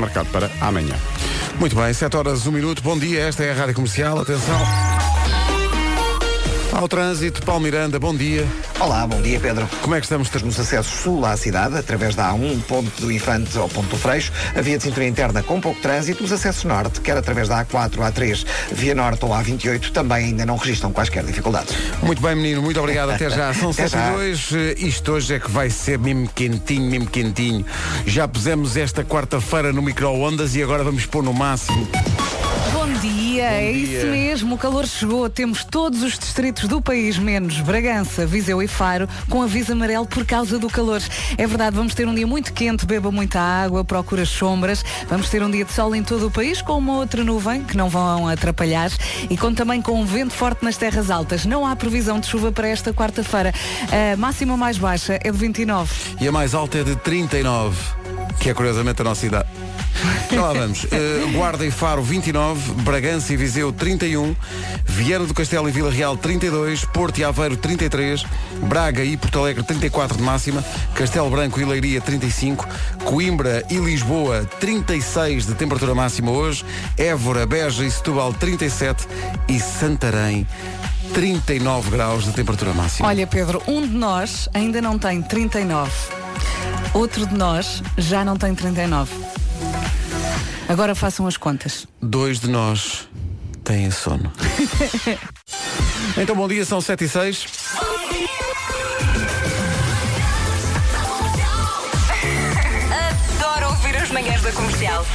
marcado para amanhã. Muito bem, 7 horas, 1 minuto. Bom dia, esta é a Rádio Comercial. Atenção. Ao trânsito, Paulo Miranda, bom dia. Olá, bom dia Pedro. Como é que estamos? Nos acessos sul à cidade, através da A1, ponto do Infante ao ponto do Freixo, a via de cintura interna com pouco trânsito, os acessos norte, quer através da A4, A3, via norte ou A28, também ainda não registram quaisquer dificuldades. Muito bem, menino, muito obrigado. Até já. São Até 7 já. e 2. Eh, Isto hoje é que vai ser mesmo quentinho, mesmo quentinho. Já pusemos esta quarta-feira no micro-ondas e agora vamos pôr no máximo. Bom dia, é dia. isso mesmo, o calor chegou. Temos todos os distritos do país, menos Bragança, Viseu e Faro, com aviso amarelo por causa do calor. É verdade, vamos ter um dia muito quente, beba muita água, procura sombras. Vamos ter um dia de sol em todo o país, com uma outra nuvem, que não vão atrapalhar, e com também com um vento forte nas terras altas. Não há previsão de chuva para esta quarta-feira. A máxima mais baixa é de 29. E a mais alta é de 39, que é curiosamente a nossa idade. Já lá vamos. Eh, Guarda e Faro 29, Bragança e Viseu 31, Viana do Castelo e Vila Real 32, Porto e Aveiro 33, Braga e Porto Alegre 34 de máxima, Castelo Branco e Leiria 35, Coimbra e Lisboa 36 de temperatura máxima hoje, Évora, Beja e Setúbal 37 e Santarém 39 graus de temperatura máxima. Olha, Pedro, um de nós ainda não tem 39. Outro de nós já não tem 39. Agora façam as contas. Dois de nós têm sono. então, bom dia, são 7 e 6. Adoro ouvir as manhãs da comercial.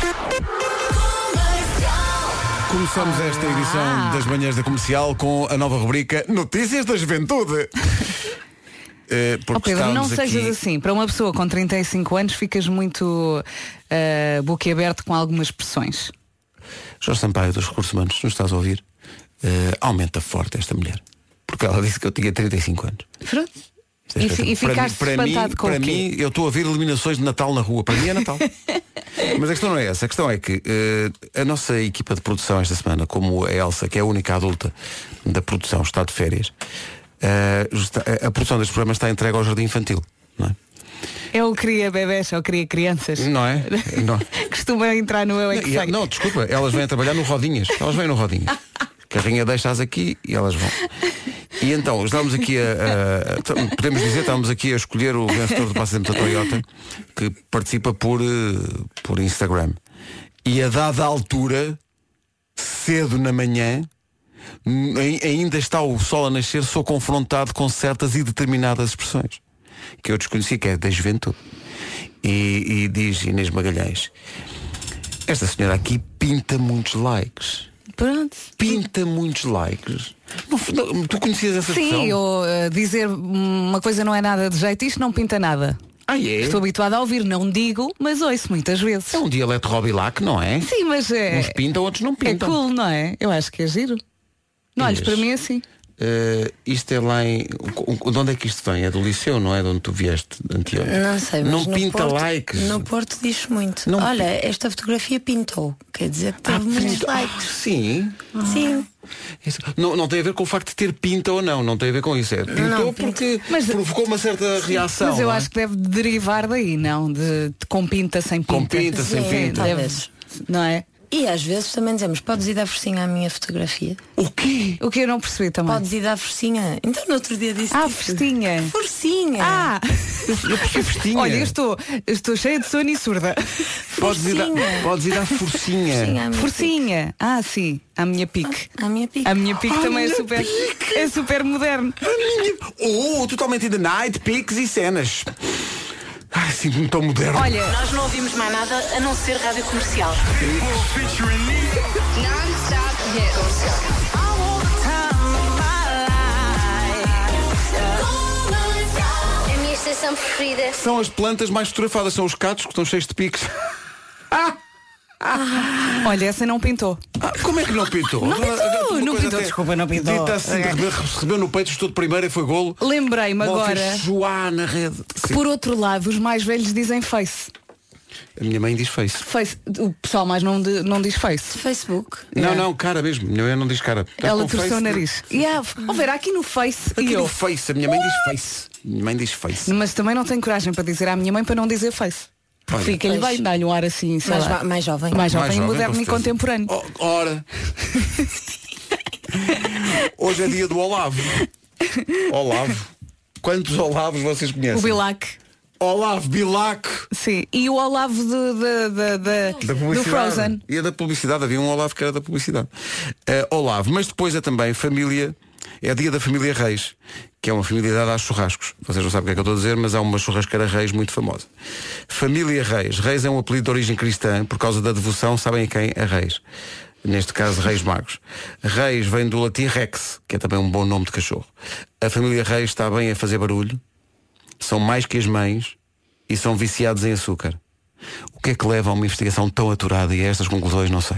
Começamos esta edição das manhãs da comercial com a nova rubrica Notícias da Juventude. Porque Pedro, não sejas aqui- assim. Para uma pessoa com 35 anos ficas muito uh, boquiaberto com algumas expressões. Jorge Sampaio dos Recursos Humanos, não estás a ouvir? Eh, aumenta forte esta mulher. Porque ela disse que eu tinha 35 anos. Pronto. É E, e ficaste para mim, espantado com para mim, eu estou a ver eliminações de Natal na rua. Para mim é Natal. Mas a questão não é essa. A questão é que eh, a nossa equipa de produção esta semana, como a Elsa, que é a única adulta da produção, está de férias, a, a produção deste programa está entregue ao jardim infantil. Não é? Eu queria bebés, eu queria crianças. Não é? Não. Costuma entrar no Eu é que E- sei. não, desculpa, elas vêm a trabalhar no Rodinhas. Elas vêm no Rodinhas. Carrinha deixa-as aqui e elas vão. E então, estamos aqui a, a- Podemos dizer, estamos aqui a escolher o vencedor do passatempo da Toyota, que participa por, eh, por Instagram. E a dada altura, cedo na manhã, ainda está o sol a nascer, sou confrontado com certas e determinadas expressões que eu desconheci, que é da juventude. E, e diz Inês Magalhães, esta senhora aqui pinta muitos likes. Pronto. Pinta muitos likes. Não tu conhecias essa expressão? Sim, eu uh, dizer uma coisa não é nada de jeito, isto não pinta nada. Ah, é? Estou habituada a ouvir, não digo, mas ouço muitas vezes. É um dialeto Robilac, não é? Sim, mas é. Uns pintam, outros não É pintam. cool, não é? Eu acho que é giro. Não olhes para mim assim. Eh, isto é lá em. De onde é que isto vem? É do liceu, não é? De onde tu vieste anteontem? Não sei, mas Não no pinta Porto, likes. No Porto diz muito. Não Olha, esta fotografia pintou. Quer dizer que teve Ah, muitos pinta- likes. Ah, sim. Sim. Isso- Não, não tem a ver com o facto de ter pinta ou não, não tem a ver com isso. É, pintou não, porque Mas- provocou uma certa reação. Mas eu é? acho que deve derivar daí, não? De, de com pinta, sem pinta. Com pinta, sem Sim, pinta. Deve- talvez. não é? E às vezes também dizemos, podes ir dar forcinha à minha fotografia? O quê? O que eu não percebi também. Podes ir dar forcinha? Então no outro dia disse Ah, tipo, festinha. Forcinha! Ah! Eu percebi festinha. Olha, eu estou, eu estou cheia de sono e surda. Podes ir, dar, forcinha. podes ir dar forcinha. Forcinha à minha Forcinha. Ah, sim. A minha pique. pique. À minha pique. A minha pique Ah, também é minha super, é super moderno. Oh, totalmente in the night, piques e cenas. Ai, sinto-me tão moderno. Olha, Nós não ouvimos mais nada a não ser rádio comercial. É a minha estação preferida. São as plantas mais fotografadas, são os catos que estão cheios de piques. olha, essa não pintou. Ah, como é que não pintou? Não pintou, Uma não pintou, até desculpa, não pintou. Dita assim, de rebe- recebeu no peito, estou de primeira e foi golo. Lembrei-me agora Joá na rede. que por outro lado os mais velhos dizem face. A minha mãe diz face. Face. O pessoal mais não, de- não diz face. Facebook. Não, não, cara mesmo. Minha mãe não diz cara. Estás Ela torceu o nariz. E vou ver, aqui no face Aqui e no eu. face, a minha mãe diz face. Minha mãe diz face. Mas também não tenho coragem para dizer à minha mãe para não dizer face. Fica-lhe bem, dá-lhe um ar assim, sei Mais, lá. mais jovem. Mais jovem, mais jovem, moderno e contemporâneo. Oh, ora. Hoje é dia do Olavo. Olavo. Quantos Olavos vocês conhecem? O Bilac. Olavo Bilac. Sim. E o Olavo de, de- de- de- Da do publicidade. Frozen. E a da publicidade, havia um Olavo que era da publicidade. Eh, Olavo, mas depois é também família, é dia da família Reis, que é uma família dada a churrascos. Vocês não sabem o que é que eu estou a dizer, mas há uma churrasqueira Reis muito famosa. Família Reis. Reis é um apelido de origem cristã por causa da devoção, sabem a quem? A Reis. Neste caso, Reis Magos. Reis vem do latim Rex, que é também um bom nome de cachorro. A família Reis está bem a fazer barulho, são mais que as mães e são viciados em açúcar. O que é que leva a uma investigação tão aturada e a estas conclusões, não sei.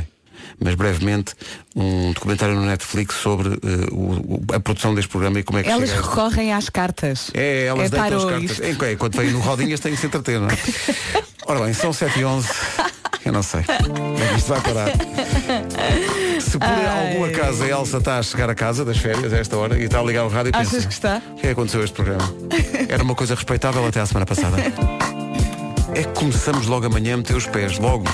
Mas brevemente, um documentário no Netflix sobre eh, o- a produção deste programa e como é que Elas a recorrem às cartas. É, elas é deitam as cartas. isto. Enquanto enquanto vêm no Rodinhas têm que se entreter, não é? Ora bem, são 7 e 11 Eu não sei. Onde é isto vai parar? Se por Ai. algum acaso a Elsa está a chegar a casa das férias a esta hora e está a ligar o rádio e Achas pensa, que está? O que é que aconteceu a este programa? Era uma coisa respeitável até à semana passada. É que começamos logo amanhã a meter os pés, logo.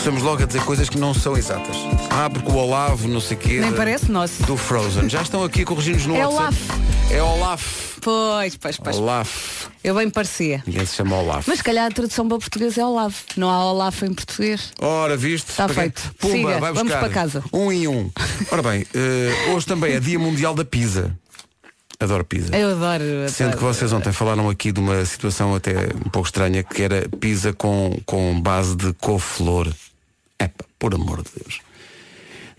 Começamos logo a dizer coisas que não são exatas. Ah, porque o Olavo, não sei o quê. Nem parece nosso. Do Frozen. Já estão aqui corrigindo-nos no É WhatsApp. É Olaf. Pois, pois, pois. Olaf. Eu bem parecia. Ninguém se chama Olaf. Mas se calhar a tradução para o português é Olavo. Não há Olavo em português. Ora, viste? Está feito. Pumba, Siga, vai vamos buscar. para casa. Um em um. Ora bem, eh, hoje também é Dia Mundial da Pizza. Adoro pizza. Eu adoro. Sendo que vocês ontem falaram aqui de uma situação até um pouco estranha, que era pizza com, com base de couve-flor. Epá, por amor de Deus.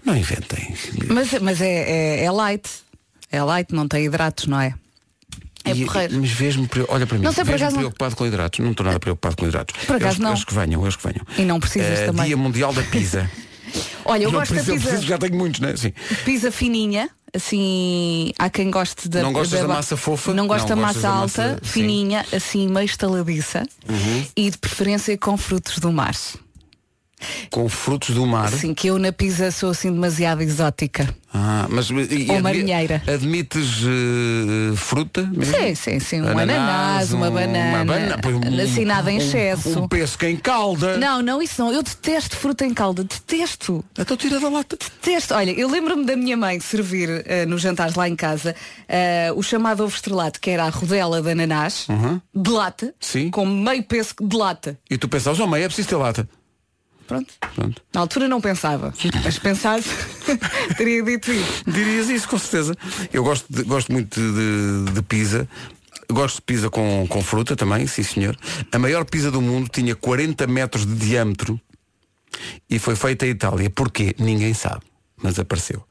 Não inventem. Mas, mas é, é, é light. É light, não tem hidratos, não é? É E- porreiro. Mas vejo-me, olha para mim, Não sei, por acaso não- preocupado com hidratos. Não estou nada preocupado com hidratos. Por acaso eles, não. eles que venham, eles que venham. E não precisas Eh, também. Dia Mundial da Pizza. Olha, eu não gosto da preciso, eu pizza, preciso, já tenho muitos, né? Sim. pizza fininha. Assim, há quem goste da Não gostas da ba- massa fofa? Não gosto Não da massa da alta, massa- sim. fininha, assim meio estaladiça. Uhum. E de preferência com frutos do mar. Com frutos do mar. Assim, que eu na pizza sou assim demasiado exótica. Ah, mas e- Ou marinheira. Admites eh, fruta? mesmo? Sim, sim, sim. Um ananás, uma banana. bana- pois, um- assim, nada em um- excesso. Um pesco em calda. Não, não, isso não. Eu detesto fruta em calda. Detesto. Então tira da lata. Detesto. Olha, eu lembro-me da minha mãe servir eh, nos jantares lá em casa eh, o chamado ovo estrelado, que era a rodela de ananás, de lata, Uhum. Sim. com meio pesco de lata. E tu pensavas, oh mãe, é preciso ter lata. Pronto. Pronto. Na altura não pensava, mas pensasse, teria dito isso. Dirias isso, com certeza. Eu gosto, de- gosto muito de, de pizza. Gosto de pizza com, com fruta também, sim senhor. A maior pizza do mundo tinha 40 metros de diâmetro e foi feita em Itália. Porquê? Ninguém sabe. Mas apareceu.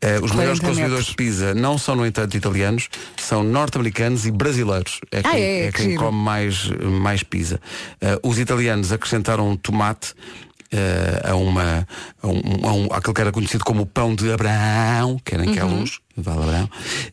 Eh, os 40 maiores consumidores metros. de pizza não são, no entanto, italianos, são norte-americanos e brasileiros. É Ah, quem, é? é Que quem come mais, mais pizza. Eh, os italianos acrescentaram tomate eh, a uma a um, a um- àquele que era conhecido como o pão de Abraão, que era em que é Uhum. luz, vale Abraão,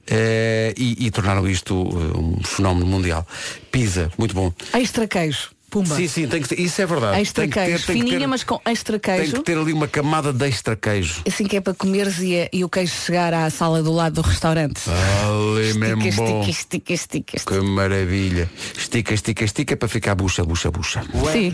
eh, e, e tornaram isto eh, um fenómeno mundial. Pizza, muito bom. Extra queijo. Pumba. Sim, sim, tem que ter, isso é verdade. Extra tem que ter, queijo. tem que Fininha, ter- mas com extra Tem queijo. que ter ali uma camada de extra queijo. Assim que é para comeres e, e o queijo chegar à sala do lado do restaurante. Ali mesmo estica, bom. estica, estica, estica, estica. Que maravilha. Estica, estica, estica para ficar bucha, bucha, bucha. Sim.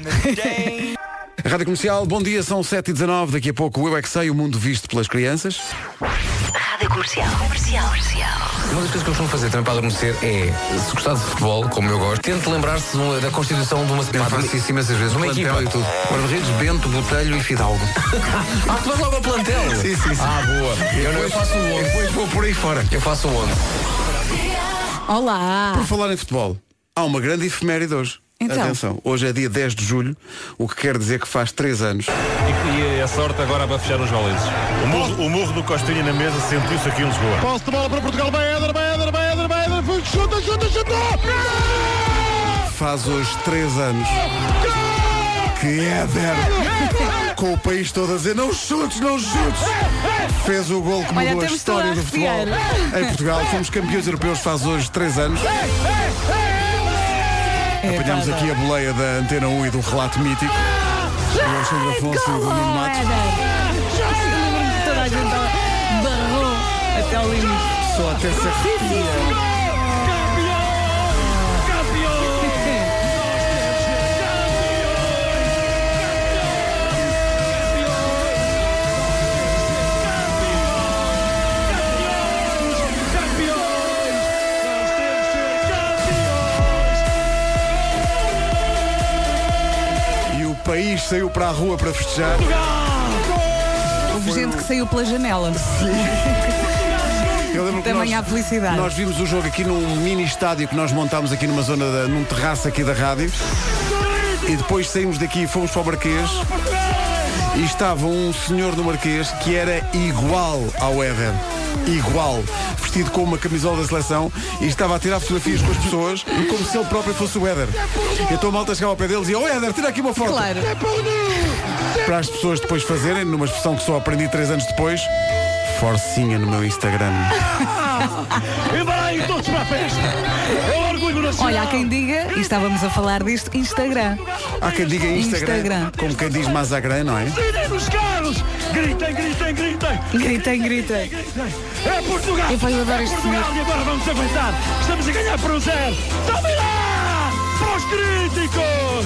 Rádio Comercial, bom dia, são 7h19, daqui a pouco o Eu é que sei, o mundo visto pelas crianças. Rádio Comercial. Comercial. Comercial. Uma das coisas que eu costumo fazer também para adormecer é, se gostar de futebol, como eu gosto, tente lembrar-se de uma- da constituição de uma Eu faço isso imensas vezes. Uma plantel equipa. e tudo. Guarda-redes, Bento, Botelho e Fidalgo. Ah, tu vais logo ao plantel? Sim, sim, sim. Ah, boa. Eu, não, eu faço o 11. Depois vou por aí fora. Eu faço o 11. Olá. Por falar em futebol, há uma grande efeméride hoje. Então. Atenção, hoje é dia 10 de julho, o que quer dizer que faz 3 anos. E, e a sorte agora vai fechar os valentes. O murro, o murro do Costinha na mesa sentiu-se aqui em Lisboa. Posse de bola para Portugal, vai Éder, vai Éder, vai Éder, vai Éder, chuta, chuta, chuta! Faz hoje 3 anos. Que Éder, com o país todo a dizer não chutes, não chutes, fez o gol que Olha, mudou a história do futebol em Portugal. Fomos campeões europeus faz hoje 3 anos. É, Apanhámos pá, aqui a boleia da Antena 1 e do relato mítico. Do Alexandre Afonso e do Nuno Matos. Toda a gente barrou até ao limite. Só até se arrepia. Saiu para a rua para festejar. Houve gente que saiu pela janela. Eu lembro que Também nós, há felicidade. nós vimos o jogo aqui num mini estádio que nós montámos aqui numa zona, da, num terraço aqui da rádio. E depois saímos daqui e fomos para o Marquês. E estava um senhor no Marquês que era igual ao Éder. Igual. Vestido com uma camisola da seleção e estava a tirar fotografias com as pessoas como se ele próprio fosse o Éder. Então a malta chegava ao pé dele e dizia, oh Éder, tira aqui uma foto. Claro. Para as pessoas depois fazerem, numa expressão que só aprendi três anos depois, forcinha no meu Instagram. E vai aí todos para a festa. É o orgulho nacional. Olha, há quem diga, e estávamos a falar disto, Instagram. Há quem diga Instagram, Instagram. como quem diz Mazagrã, não é? Gritem, gritem, gritem. Gritem, gritem. É Portugal. Eu, pá, eu adoro é este Portugal e agora vamos aguentar. Estamos a ganhar por um zero. Tomem lá. Para os críticos.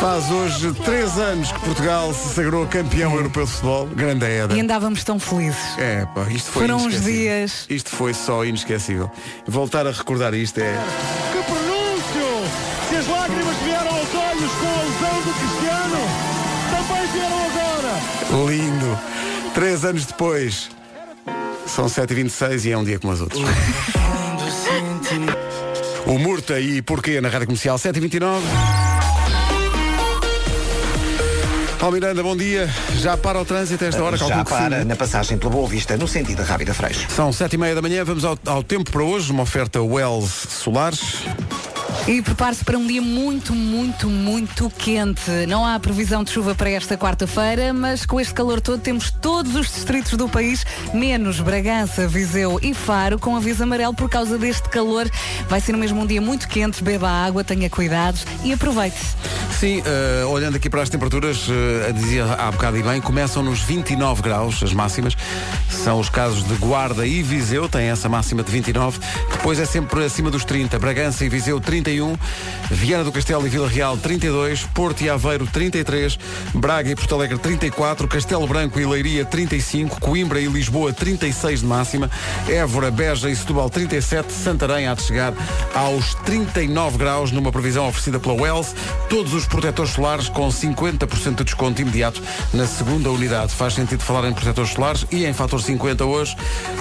Faz hoje três anos que Portugal se sagrou campeão europeu de futebol. Grande E Éder. andávamos tão felizes. É, pá, isto foi Foram uns dias. Isto foi só inesquecível. Voltar a recordar isto é. Que pronúncio. Se as lágrimas vieram aos olhos com a lesão do Cristiano, também vieram agora. Lindo. Três anos depois. São 7h26 e é um dia como os outros. O Murta e Porquê na Rádio Comercial 7h29. Paulo Miranda, bom dia. Já para o trânsito a esta hora? Já que sim, para né? na passagem pela Boa Vista, no sentido da Rábida Freixo. São sete e meia da manhã, vamos ao, ao tempo para hoje, uma oferta Wells Solares. E prepare-se para um dia muito, muito, muito quente. Não há previsão de chuva para esta quarta-feira, mas com este calor todo temos todos os distritos do país, menos Bragança, Viseu e Faro, com aviso amarelo por causa deste calor. Vai ser mesmo um dia muito quente, beba água, tenha cuidado e aproveite. Sim, eh, olhando aqui para as temperaturas, eh, dizia há bocado e bem, começam nos 29 graus, as máximas. São os casos de Guarda e Viseu, têm essa máxima de 29. Depois é sempre acima dos 30. Bragança e Viseu, 31. Viana do Castelo e Vila Real, 32. Porto e Aveiro, 33. Braga e Porto Alegre, 34. Castelo Branco e Leiria, 35. Coimbra e Lisboa, 36 de máxima. Évora, Beja e Setúbal, 37. Santarém há de chegar aos 39 graus, numa previsão oferecida pela Wells. Todos os protetores solares com 50% de desconto imediato na segunda unidade. Faz sentido falar em protetores solares e em fator 50 hoje.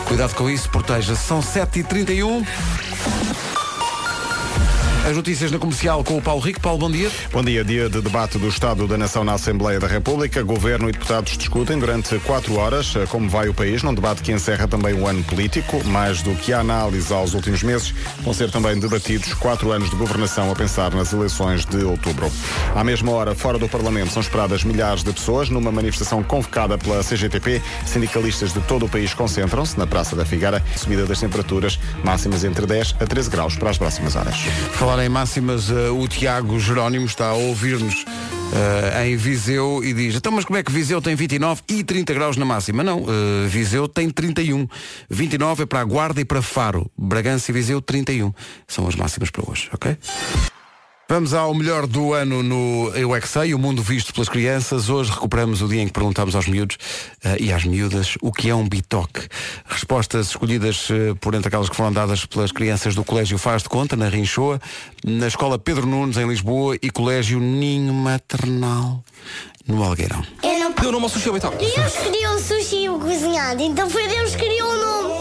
Cuidado com isso, proteja. São 7h31. As notícias na comercial com o Paulo Rico. Paulo, bom dia. Bom dia, dia de debate do Estado da Nação na Assembleia da República. Governo e deputados discutem durante quatro horas eh, como vai o país, num debate que encerra também um ano político. Mais do que a análise aos últimos meses, vão ser também debatidos quatro anos de governação a pensar nas eleições de outubro. À mesma hora, fora do Parlamento, são esperadas milhares de pessoas numa manifestação convocada pela CGTP. Sindicalistas de todo o país concentram-se na Praça da Figueira. Subida das temperaturas máximas entre 10 a 13 graus para as próximas horas. Falar em máximas, eh, o Tiago Jerónimo está a ouvir-nos eh, em Viseu e diz, então mas como é que Viseu tem 29 e 30 graus na máxima? Não, eh, Viseu tem 31. 29 é para a Guarda e para Faro. Bragança e Viseu 31. São as máximas para hoje, ok? Vamos ao melhor do ano no Eu é Que Sei, o mundo visto pelas crianças. Hoje recuperamos o dia em que perguntámos aos miúdos eh, e às miúdas o que é um bitoque. Respostas escolhidas eh, por entre aquelas que foram dadas pelas crianças do Colégio Faz de Conta, na Rinchoa, na Escola Pedro Nunes, em Lisboa, e Colégio Ninho Maternal, no Algueirão. Eu não Deu nome ao sushi ao bitoque. Deus criou o sushi o cozinhado, então foi Deus que criou o nome.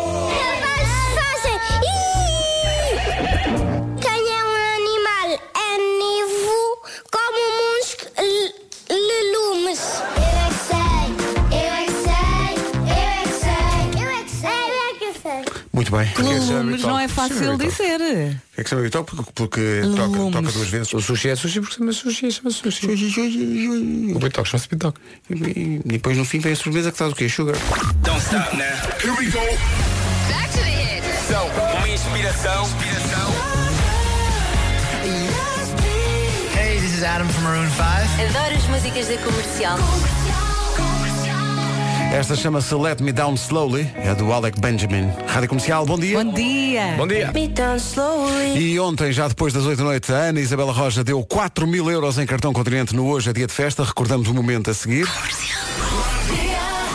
Lelumes. Eu é que sei, eu é que sei, eu é que sei, eu é que sei, eu é que sei. Muito bem. Legumes não é fácil dizer. É que chama bitoque? Porque, porque toca, Legumes. toca duas vezes. O sushi é sushi porque chama sushi, chama sushi. O bitoque chama-se bitoque. e depois no fim vem a sobremesa que faz o quê? Sugar. Don't stop now. Here we go. Back to the hits. So, uma inspiração. inspiração. Is Adam from Maroon 5. Adoro as músicas da comercial. Esta chama-se Let Me Down Slowly, é do Alec Benjamin. Rádio Comercial, bom dia. Bom dia. Bom dia. Me down slowly. E ontem, já depois das 8 da noite, a Ana Isabela Roja deu 4 mil euros em cartão continente no Hoje é Dia de Festa. Recordamos o momento a seguir.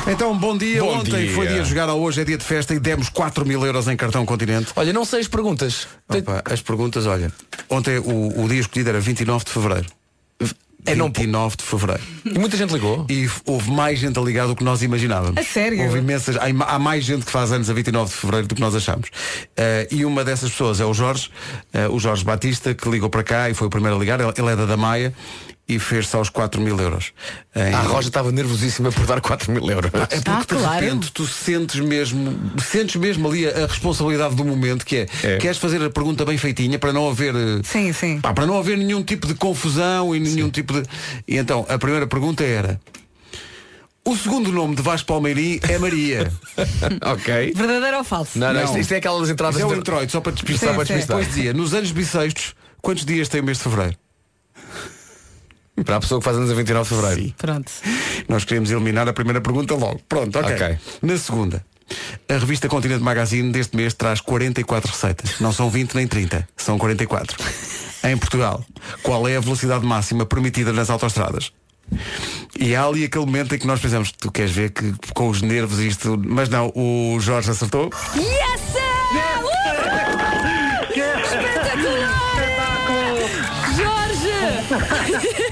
Então, bom dia. Bom ontem dia. foi dia de jogar ao Hoje é Dia de Festa e demos 4 mil euros em cartão continente. Olha, não sei as perguntas. Opa, as perguntas, olha. Ontem o, o dia escolhido era 29 de Fevereiro. 29 de Fevereiro. E muita gente ligou. E houve mais gente a ligar do que nós imaginávamos. A sério? Houve imensas. Há, mais gente que faz anos a 29 de Fevereiro do que nós achamos. Eh, e uma dessas pessoas é o Jorge, eh, o Jorge Batista, que ligou para cá e foi o primeiro a ligar. Ele, ele é da Damaia e fez só os 4 mil euros. Em- A Roja estava nervosíssima por dar 4 mil euros. é porque Ah, de claro. repente tu sentes mesmo, sentes mesmo ali a, a responsabilidade do momento que é, É. queres fazer a pergunta bem feitinha para não haver eh, Sim, sim. pá, para não haver nenhum tipo de confusão e nenhum tipo de. E então a primeira pergunta era o segundo nome de Vasco Palmeirim é Maria. ok. Verdadeiro ou falso? Não, não, Não. Isto, isto é aquelas entradas. Mas é o de- introito, só para despistar. Sim, para sim. despistar. Depois dizia, nos anos bissextos, quantos dias tem o mês de Fevereiro? Para a pessoa que faz anos a 29 de Fevereiro. Pronto. Nós queríamos eliminar a primeira pergunta logo. Pronto, ok. Ok. Na segunda, a revista Continente Magazine deste mês traz 44 receitas. Não são 20 nem 30, são 44. Em Portugal, qual é a velocidade máxima permitida nas autoestradas? E há ali aquele momento em que nós pensamos, tu queres ver que com os nervos isto. Mas não, o Jorge acertou. Yes! Jorge!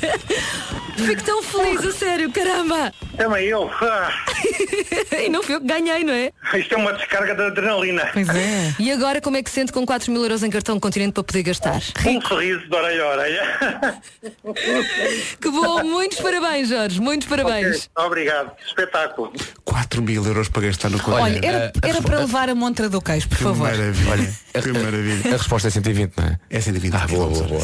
Fico tão feliz, a sério, caramba! Também eu. Ah, e não fui eu que ganhei, não é? isto é uma descarga de adrenalina. Pois é. E agora como é que sente com 4 mil euros em cartão continente para poder gastar? Um sorriso de orelha a orelha. Que bom, muitos parabéns, Jorge, muitos parabéns. Obrigado. Espetáculo. 4 mil euros para gastar no Olha, continente. era, era para levar a montra do queijo, por Que favor. maravilha. Que maravilha. A resposta é 120, não é? É 120 Ah, boa, boa, boa.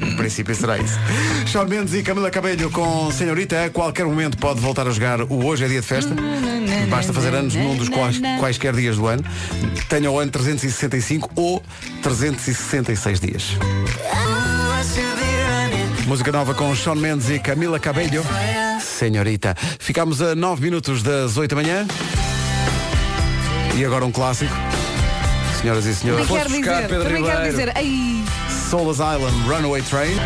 Em princípio será isso. Shawn Mendes e Camila Cabello com Senhorita. A qualquer momento pode voltar a jogar o Hoje é Dia de Festa. Basta fazer anos num dos quais, quaisquer dias do ano. Tenha o ano 365 ou 366 dias. Música nova com Shawn Mendes e Camila Cabello. Senhorita. Ficámos a 9 minutos das 8 da manhã. E agora um clássico. Senhoras e senhores. Também quero dizer, também quero dizer, ai, Solas Island Runaway Train.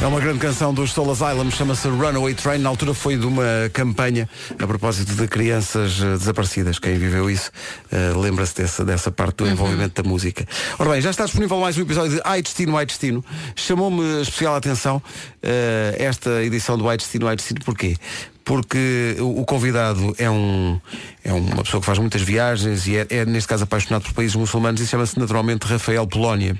É uma grande canção dos Solas Island, chama-se Runaway Train. Na altura foi de uma campanha a propósito de crianças eh, desaparecidas. Quem viveu isso eh, lembra-se dessa, dessa parte do envolvimento da música. Ora bem, já está disponível mais um episódio de Ai Destino, Ai Destino. Chamou-me especial atenção eh, esta edição do Ai Destino, Ai Destino. Porquê? Porque o, o convidado é, um, é uma pessoa que faz muitas viagens e é, é, neste caso, apaixonado por países muçulmanos e chama-se naturalmente Rafael Polónia.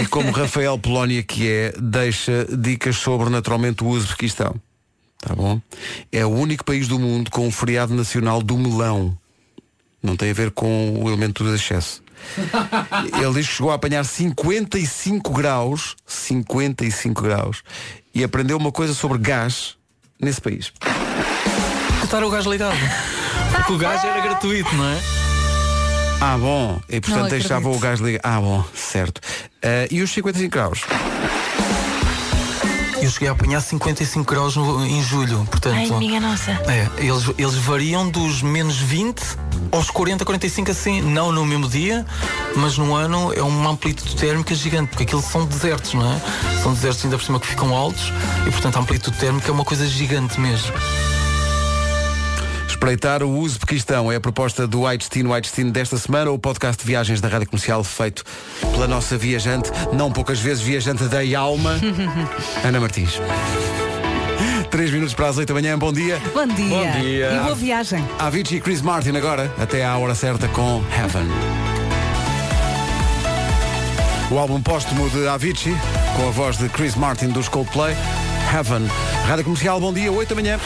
E como Rafael Polónia que é, deixa dicas sobre naturalmente o Uzbequistão. Tá bom? É o único país do mundo com um feriado nacional do melão. Não tem a ver com o elemento do excesso. Ele diz que chegou a apanhar 55 graus, 55 graus, e aprendeu uma coisa sobre gás nesse país. Estar o gás ligado. Porque o gás era gratuito, não é? Ah, bom. E portanto deixava o gás ligado. Ah, bom, certo. Eh, e os 55 graus? Eu cheguei a apanhar 55 graus no- em julho, portanto. Ai, minha nossa. É, eles, eles variam dos menos 20 aos 40, 45 assim, não no mesmo dia, mas no ano é uma amplitude térmica gigante, porque aquilo são desertos, não é? São desertos ainda por cima que ficam altos e portanto a amplitude térmica é uma coisa gigante mesmo. Espreitar o Uzbequistão é a proposta do Ai Destino desta semana, o podcast de viagens da Rádio Comercial feito pela nossa viajante, não poucas vezes viajante da alma, Ana Martins. Três minutos para as 8 da manhã, bom dia. Bom dia. Bom dia. E boa viagem. Avicii e Chris Martin agora, até à hora certa com Heaven. O álbum póstumo de Avicii, com a voz de Chris Martin dos Coldplay, Heaven. Rádio Comercial, bom dia, 8 da manhã.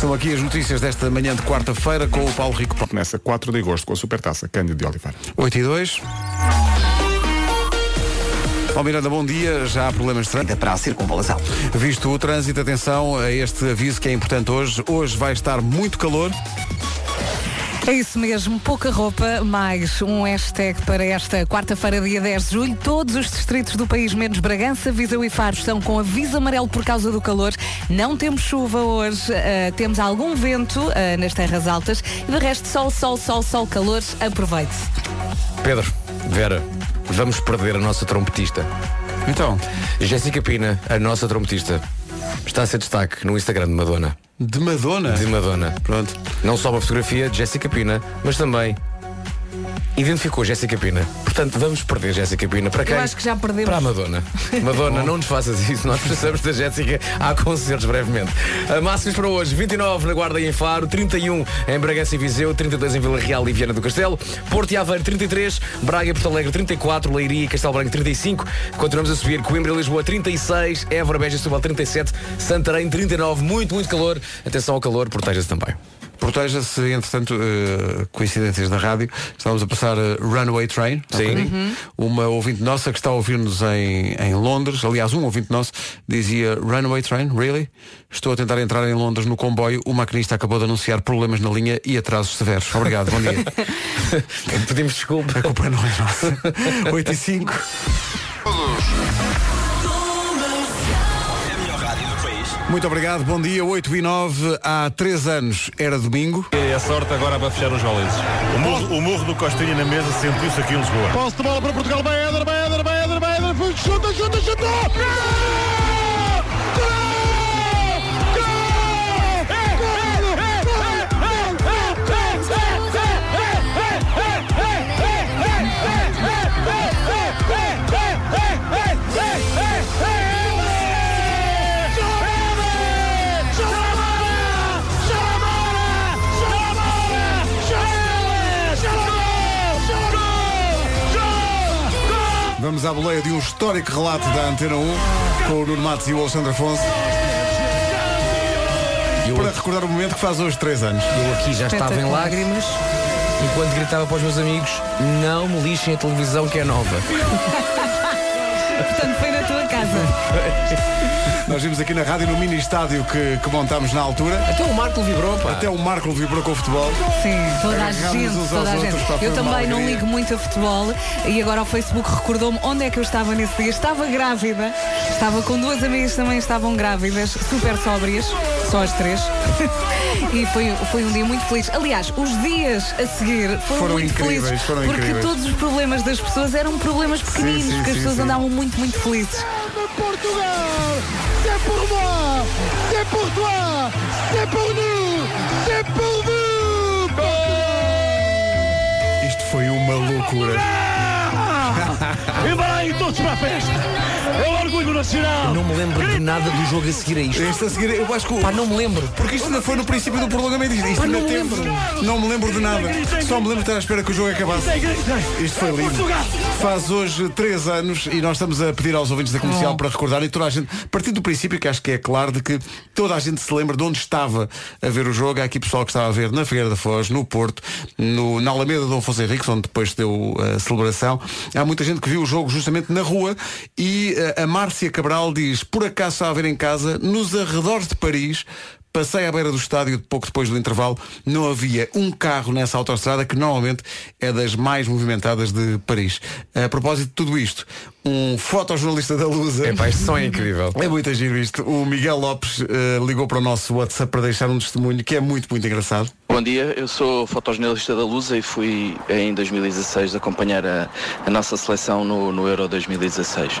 Estão aqui as notícias desta manhã de quarta-feira com o Paulo Rico. Começa 4 de agosto com a Supertaça Cândido de Oliveira. 8 e 2. Paulo Miranda, bom dia. Já há problemas de trânsito. Para a circunvalação. Visto o trânsito, atenção a este aviso que é importante hoje. Hoje vai estar muito calor. É isso mesmo, pouca roupa, mais um hashtag para esta quarta-feira, dia 10 de julho. Todos os distritos do país, menos Bragança, Viseu e Faro, estão com aviso amarelo por causa do calor. Não temos chuva hoje, eh, temos algum vento eh, nas terras altas e de resto sol, sol, sol, sol, calor. Aproveite. Pedro, Vera, vamos perder a nossa trompetista. Então? Jéssica Pina, a nossa trompetista, está a ser destaque no Instagram de Madonna. De Madonna? De Madonna. Pronto. Não só uma fotografia de Jéssica Pina, mas também identificou Jéssica Pina. Portanto, vamos perder Jéssica Pina. Para quem? Eu acho que já perdemos. Para a Madonna. Madonna, não nos faças isso. Nós precisamos da Jéssica. Há concertos brevemente. A máximos para hoje: 29 na Guarda e em Faro, 31 em Bragança e Viseu, 32 em Vila Real e Viana do Castelo, Porto e Aveiro 33, Braga e Porto Alegre 34, Leiria e Castelo Branco 35. Continuamos a subir Coimbra e Lisboa 36, Évora, Beja e Setúbal 37, Santarém 39. Muito, muito calor. Atenção ao calor, proteja-se também. Proteja-se, entretanto, eh, coincidências da rádio, estávamos a passar eh, Runaway Train, Sim. Uhum. uma ouvinte nossa que está a ouvir-nos em, em Londres, aliás, um ouvinte nosso, dizia Runaway Train, really? Estou a tentar entrar em Londres no comboio, o maquinista acabou de anunciar problemas na linha e atrasos severos. Obrigado, bom dia. Pedimos desculpa. A culpa não é nossa. 8 e 5. Muito obrigado, bom dia, 8 e 9. Há 3 anos era domingo. E a sorte agora vai fechar os valentes. O murro, o murro do Costinha na mesa sentiu-se aqui em Lisboa. Posse de bola para Portugal, vai Éder, vai Éder, vai Éder, vai Éder, foi, chuta, chuta, chuta! Vamos à boleia de um histórico relato da Antena 1 com o Nuno Matos e o Alexandre Afonso. Para recordar o momento que faz hoje 3 anos. Eu aqui já estava em lágrimas enquanto gritava para os meus amigos: não me lixem a televisão que é nova. Portanto, foi na tua casa. Nós vimos aqui na rádio no mini estádio que, que montámos na altura. Até o Marco vibrou, pá. Até o Marco vibrou com o futebol. Sim, toda a gente, toda a gente. Eu também não ligo muito a futebol e agora o Facebook recordou-me onde é que eu estava nesse dia. Estava grávida, estava com duas amigas também estavam grávidas, super sóbrias, só as três. e foi, foi um dia muito feliz. Aliás, os dias a seguir foram, Foram muito incríveis, felizes. foram porque incríveis. todos os problemas das pessoas eram problemas pequeninos, sim, que as sim, pessoas sim. andavam muito, muito felizes. Portugal, c'est pour moi, c'est pour toi, c'est pour nous, c'est pour vous, Isto foi uma loucura. E vai aí todos para a festa. É o orgulho nacional. Não me lembro de nada do jogo a seguir a isto. Este a seguir, eu acho que. Pá, não me lembro. Porque isto ainda foi no princípio do prolongamento. Isto, isto Pá, ainda não me teve- lembro. Não me lembro de nada. Só me lembro de estar à espera que o jogo acabasse. Isto foi lindo. Faz hoje 3 anos e nós estamos a pedir aos ouvintes da comercial para recordar e toda a gente, partindo do princípio que acho que é claro de que toda a gente se lembra de onde estava a ver o jogo. Há aqui pessoal que estava a ver na Figueira da Foz, no Porto, no, na Alameda de Dom Afonso Henriques, onde depois deu a celebração. Há muita gente que viu o jogo justamente na rua e eh, a Márcia Cabral diz, por acaso a ver em casa, nos arredores de Paris, Passei à beira do estádio pouco depois do intervalo, não havia um carro nessa autoestrada que normalmente é das mais movimentadas de Paris. A propósito de tudo isto, um fotojornalista da Lusa. É pá, este som é incrível. É muito giro isto. O Miguel Lopes eh, ligou para o nosso WhatsApp para deixar um testemunho que é muito, muito engraçado. Bom dia, eu sou fotojornalista da Lusa e fui em 2016 acompanhar a, a nossa seleção no, no Euro 2016.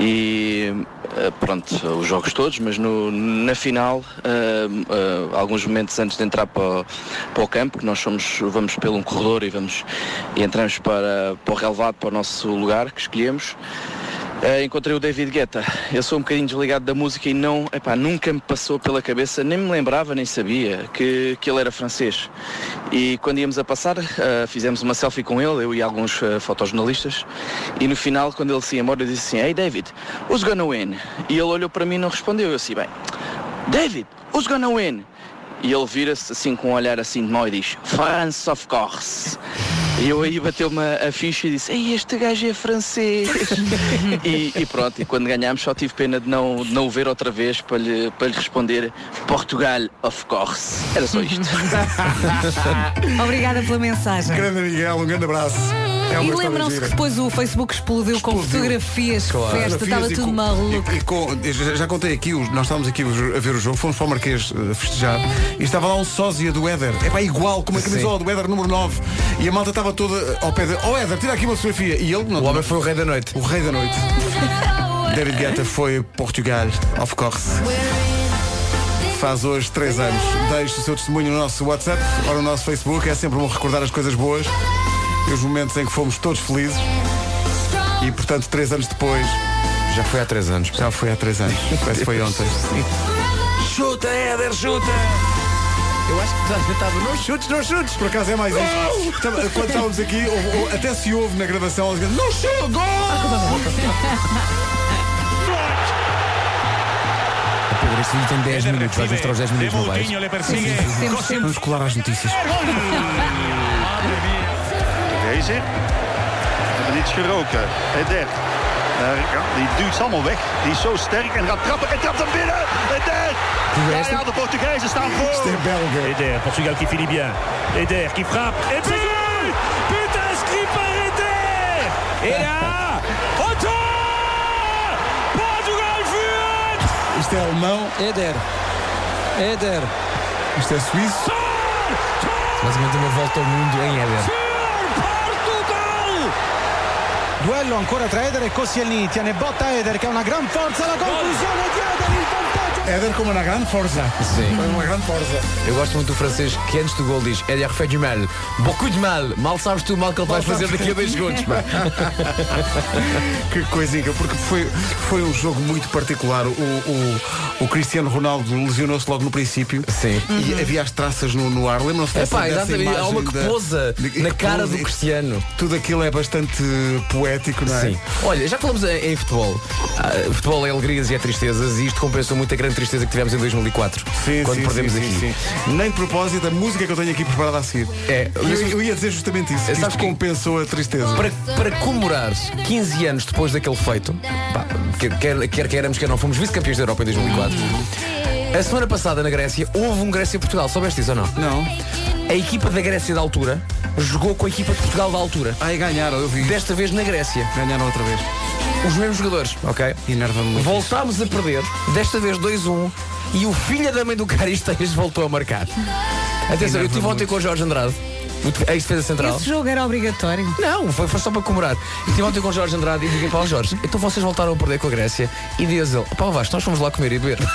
E eh, pronto, os jogos todos, mas no- na final, eh, eh, alguns momentos antes de entrar para, o- para o campo, que nós somos, vamos pelo um corredor e, vamos, e entramos para, para o relevado, para o nosso lugar que escolhemos. Eh, encontrei o David Guetta. Eu sou um bocadinho desligado da música e não, epá, nunca me passou pela cabeça, nem me lembrava, nem sabia que, que ele era francês. E quando íamos a passar, eh, fizemos uma selfie com ele, eu e alguns eh, fotojornalistas. E no final, quando ele se ia embora, eu disse assim, Hey David, who's gonna win? E ele olhou para mim e não respondeu. Eu assim, bem, David, who's gonna win? E ele vira-se assim com um olhar assim de mau e diz, France of course. E eu aí bateu-me a a ficha e disse, Ei, este gajo é francês. e, e pronto, e quando ganhámos só tive pena de não, de não o ver outra vez para lhe, para lhe responder Portugal of course. Era só isto. Obrigada pela mensagem. Grande Miguel, um grande abraço. É e lembram-se que depois o Facebook explodiu, com fotografias, Claro. festa, Fotografias estava tudo com- maluco. e- e com- já, contei aqui, nós estávamos aqui a ver o jogo, fomos para o Marquês eh, festejar e estava lá um sósia do Éder. É pá, igual, com uma camisola do Éder número 9. E a malta estava toda ao pé de. Oh Éder, tira aqui uma fotografia. E ele não. O homem foi o rei da noite. O rei da noite. David Guetta foi Portugal, of course. Faz hoje 3 anos. Deixe o seu testemunho no nosso WhatsApp ou no nosso Facebook. É sempre bom recordar as coisas boas. E os momentos em que fomos todos felizes. E portanto, três anos depois. Já foi há três anos. Já foi há três anos. Parece que foi ontem. Chuta, Éder, chuta! Eu acho que já estava, não chutes, não chutes! Por acaso é mais isso. Estava- Quando estávamos aqui, houve- houve- até se ouve na gravação, alguém não chegou! Pedro, este vídeo tem 10 minutos, vais mostrar os 10 minutos, não vais? Vamos colar às notícias. Deze. Hebben niets geroken. Eder. Die duwt ze allemaal weg. Die is zo sterk en gaat trappen. En trapt hem binnen. Eder. Ja, ja, de Portugezen staan voor. Eder, Portugal qui finit bien. Eder qui frappe. Et but But inscrit par Eder Et là Retour Portugal führt Isto é alemão. Eder. Eder. Isto é suíço. Basicamente uma volta ao mundo em Éder. Duello ancora tra Eder e Koscielny. Tiene botta Eder che ha una gran forza. La conclusione di Eder. Il vantaggio. Éder com uma grande força. Sim. Com uma grande força. Eu gosto muito do francês que antes do gol diz Éder fait du mal. Beaucoup de mal. Mal sabes tu o mal que ele vai fazer daqui a 2 segundos. Que coisinha, porque foi, foi um jogo muito particular. O, o, o Cristiano Ronaldo lesionou-se logo no princípio. Sim. E havia as traças no, no ar. Lembram-se dessa, Epá, dessa exatamente. Há imagem uma que pousa na cara do e Cristiano. Tudo aquilo é bastante poético, não é? Sim. Olha, já falamos em, em futebol. Ah, futebol é alegrias e é tristezas e isto compensou muito a grande tristeza que tivemos em 2004. Sim, quando sim, perdemos sim, aqui. sim, sim. Nem de propósito, a música que eu tenho aqui preparada a seguir. É, eu, eu ia dizer justamente isso. que Sabes que- compensou a tristeza. Para, para comemorar 15 anos depois daquele feito, pá, quer, quer, quer queiramos, quer não, fomos vice-campeões da Europa em 2004. A semana passada na Grécia houve um Grécia-Portugal, soubeste isso ou não? Não. A equipa da Grécia da altura jogou com a equipa de Portugal da altura. Ai, ganharam, eu vi. Desta vez na Grécia. Ganharam outra vez. Os mesmos jogadores, ok? Enerva-me muito. Voltámos a perder, desta vez 2-1, e o filho da mãe do Caristeias voltou a marcar. Atenção, eu estive ontem com o Jorge Andrade, o ex-defesa central. Esse jogo era obrigatório. Não, foi, foi só para comemorar. E estive ontem com o Jorge Andrade e disse para o Jorge, então vocês voltaram a perder com a Grécia. E diz ele, pá, Vasco, nós fomos lá comer e beber.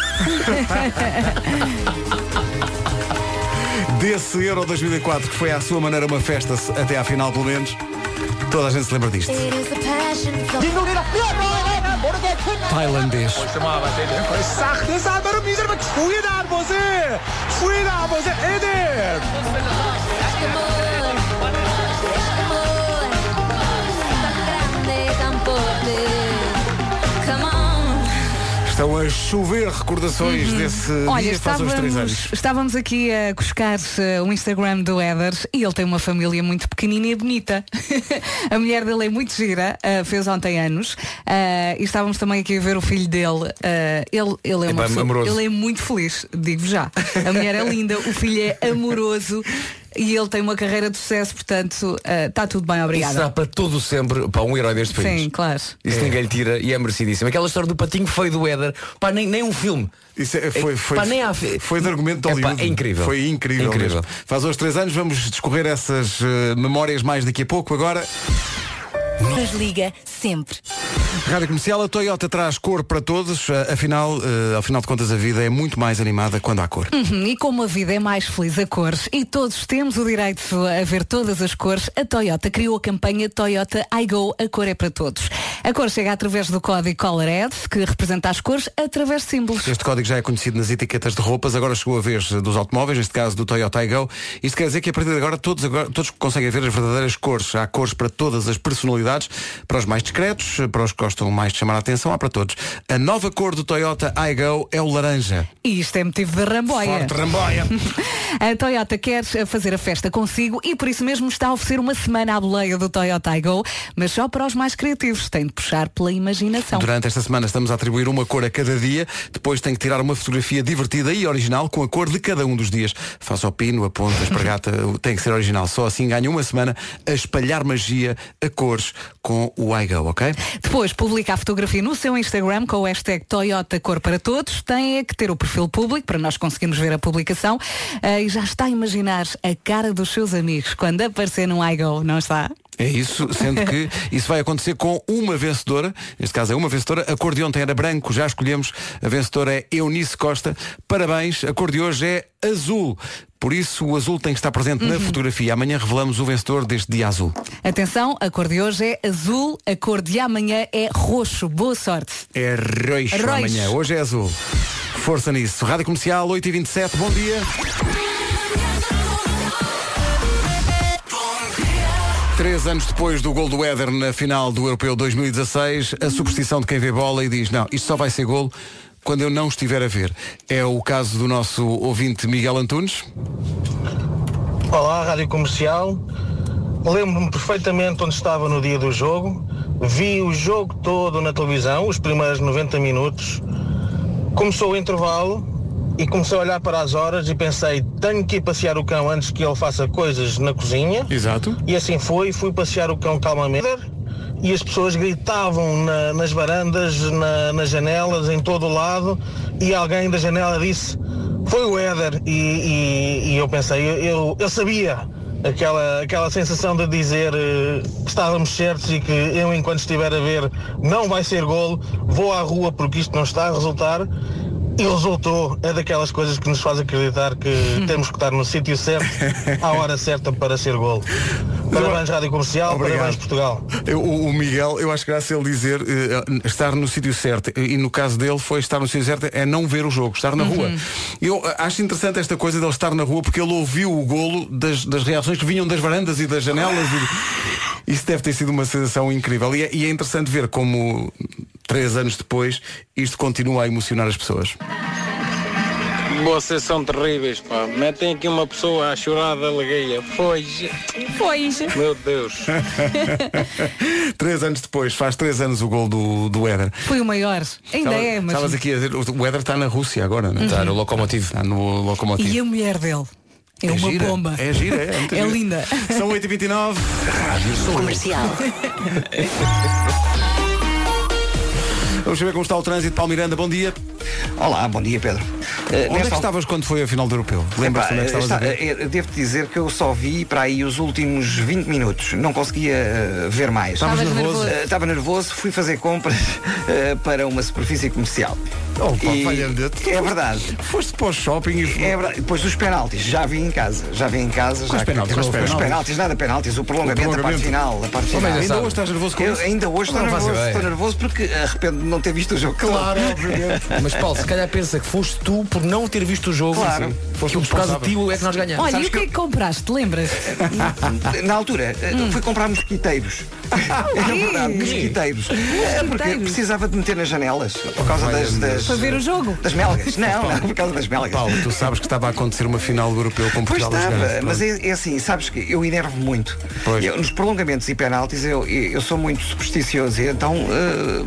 Desse Euro 2004, que foi à sua maneira uma festa, até à final pelo menos, toda a gente se lembra disto. Tailandês. Estão a chover recordações desse Uhum. Olha, dia faz uns três anos. estávamos, aqui a buscar eh, o Instagram do Éder e ele tem uma família muito pequenina e bonita. a mulher dele é muito gira, eh, fez ontem anos, eh, e estávamos também aqui a ver o filho dele. ele, ele, é uma Epá, pessoa- ele é muito feliz, digo já. A mulher é linda, o filho é amoroso e ele tem uma carreira de sucesso, portanto eh, está tudo bem, Isso obrigada. será para todo sempre para um herói deste país. Sim, claro. Isso ninguém lhe tira e é merecidíssimo. Aquela história do patinho feio do Éder, pá, nem, nem um filme. Isso é- foi, É, foi, pá, nem há- foi de argumento de Hollywood. é incrível. Foi incrível. Incrível. mesmo. Faz hoje três anos, vamos discorrer essas eh, memórias mais daqui a pouco. Agora, Nos liga sempre. Rádio Comercial, a Toyota traz cor para todos. Eh, Afinal, eh, ao final de contas, a vida é muito mais animada quando há cor. Uhum, e como a vida é mais feliz a cores e todos temos o direito a ver todas as cores, a Toyota criou a campanha Toyota iGo, a cor é para todos. A cor chega através do código Color Ed, que representa as cores através de símbolos. Este código já é conhecido nas etiquetas de roupas, agora chegou a vez dos automóveis, neste caso do Toyota iGo. Isto quer dizer que a partir de agora todos, agora todos conseguem ver as verdadeiras cores. Há cores para todas as personalidades, para os mais discretos, para os que gostam mais de chamar a atenção, há para todos. A nova cor do Toyota iGo é o laranja. E isto é motivo de ramboia. Forte ramboia. A Toyota quer fazer a festa consigo e por isso mesmo está a oferecer uma semana à boleia do Toyota iGo, mas só para os mais criativos. Tem de puxar pela imaginação. Durante esta semana estamos a atribuir uma cor a cada dia, depois tem que tirar uma fotografia divertida e original com a cor de cada um dos dias. Faça o pino, a ponta, a espargata, tem que ser original. Só assim ganha uma semana a espalhar magia a cores com o iGo, ok? Depois publica a fotografia no seu Instagram com o hashtag Toyota Cor para Todos. Tem é que ter o perfil público para nós conseguirmos ver a publicação. Ah, e já está a imaginar a cara dos seus amigos quando aparecer no iGo, não está? É isso, sendo que isso vai acontecer com uma vencedora, neste caso é uma vencedora, a cor de ontem era branco, já escolhemos, a vencedora é Eunice Costa. Parabéns, a cor de hoje é azul. Por isso o azul tem que estar presente na fotografia. Amanhã revelamos o vencedor deste dia azul. Atenção, a cor de hoje é azul, a cor de amanhã é roxo. Boa sorte. É roxo, Roxo. amanhã, hoje é azul. Força nisso. Rádio Comercial 8h27, bom dia. Três anos depois do gol do Éder na final do Europeu 2016, a superstição de quem vê bola e diz, não, isto só vai ser golo quando eu não estiver a ver. É o caso do nosso ouvinte Miguel Antunes. Olá, Rádio Comercial. Lembro-me perfeitamente onde estava no dia do jogo. Vi o jogo todo na televisão, os primeiros 90 minutos. Começou o intervalo e comecei a olhar para as horas e pensei, tenho que ir passear o cão antes que ele faça coisas na cozinha. Exato. E assim foi, fui passear o cão calmamente. E as pessoas gritavam na- nas varandas, na- nas janelas, em todo o lado. E alguém da janela disse, foi o Éder. E, e- e eu pensei, eu, eu, sabia aquela, aquela sensação de dizer eh, que estávamos certos e que eu, enquanto estiver a ver, não vai ser golo, vou à rua porque isto não está a resultar. E resultou, é daquelas coisas que nos faz acreditar que temos que estar no sítio certo, à hora certa para ser golo. Parabéns Rádio Comercial, Obrigado. parabéns Portugal. Eu- o, o Miguel, eu acho que graças a ele dizer eh, estar no sítio certo, e no caso dele foi estar no sítio certo, é não ver o jogo, estar na Uhum. rua. Eu eh, acho interessante esta coisa dele estar na rua porque ele ouviu o golo das, das reações que vinham das varandas e das janelas. e- isso deve ter sido uma sensação incrível. E é, e é interessante ver como três anos depois isto continua a emocionar as pessoas. Vocês são terríveis, pá. Metem aqui uma pessoa a chorar de alegria. Foi. Foi. Meu Deus. três anos depois, faz três anos o gol do, do Éder. Foi o maior. Ainda Estava- é, mas. Estavas aqui a dizer, o Éder está na Rússia agora, não é? Está no Lokomotiv. Está no Lokomotiv. E a mulher dele? É, É uma gira, bomba. é gira, é É gira. linda. São 8h29. Comercial. Vamos saber como está o trânsito. Paulo Miranda, bom dia. Olá, bom dia Pedro. onde é que estavas quando foi a final do Europeu? Lembras-te onde é que estavas a ver? eh, Devo dizer que eu só vi para aí os últimos 20 minutos. Não conseguia eh, ver mais. Estavas nervoso? nervoso? Eh, Estava nervoso, fui fazer compras eh, para uma superfície comercial. Oh, pá, E-. É verdade. Foste para o shopping e. É verdade. Depois dos penaltis, já vi em casa. Já vi em casa. Já penaltis? Os penaltis? penaltis, nada penaltis. O prolongamento, O a parte final. A parte Oh, mas final. ainda hoje estás nervoso com Eu isso? Ainda hoje estou nervoso. Estou nervoso porque arrependo de não ter visto o jogo. Claro, obviamente. Mas Paulo, se calhar pensa que foste tu por não ter visto o jogo. Claro. Foste por causa de ti é que nós ganhamos. Olha, e o que é que compraste? Lembras? Na altura, eh, fui comprar mosquiteiros. É verdade, mosquiteiros. É porque precisava de meter nas janelas por causa das, das. Para ver o jogo? Das melgas. Não, não, por causa das melgas. Paulo, tu sabes que estava a acontecer uma final do Europeu com Portugal estava, mas é, é assim, sabes que eu enervo muito. Eu, nos prolongamentos e penaltis eu, eu, eu sou muito supersticioso e então eh,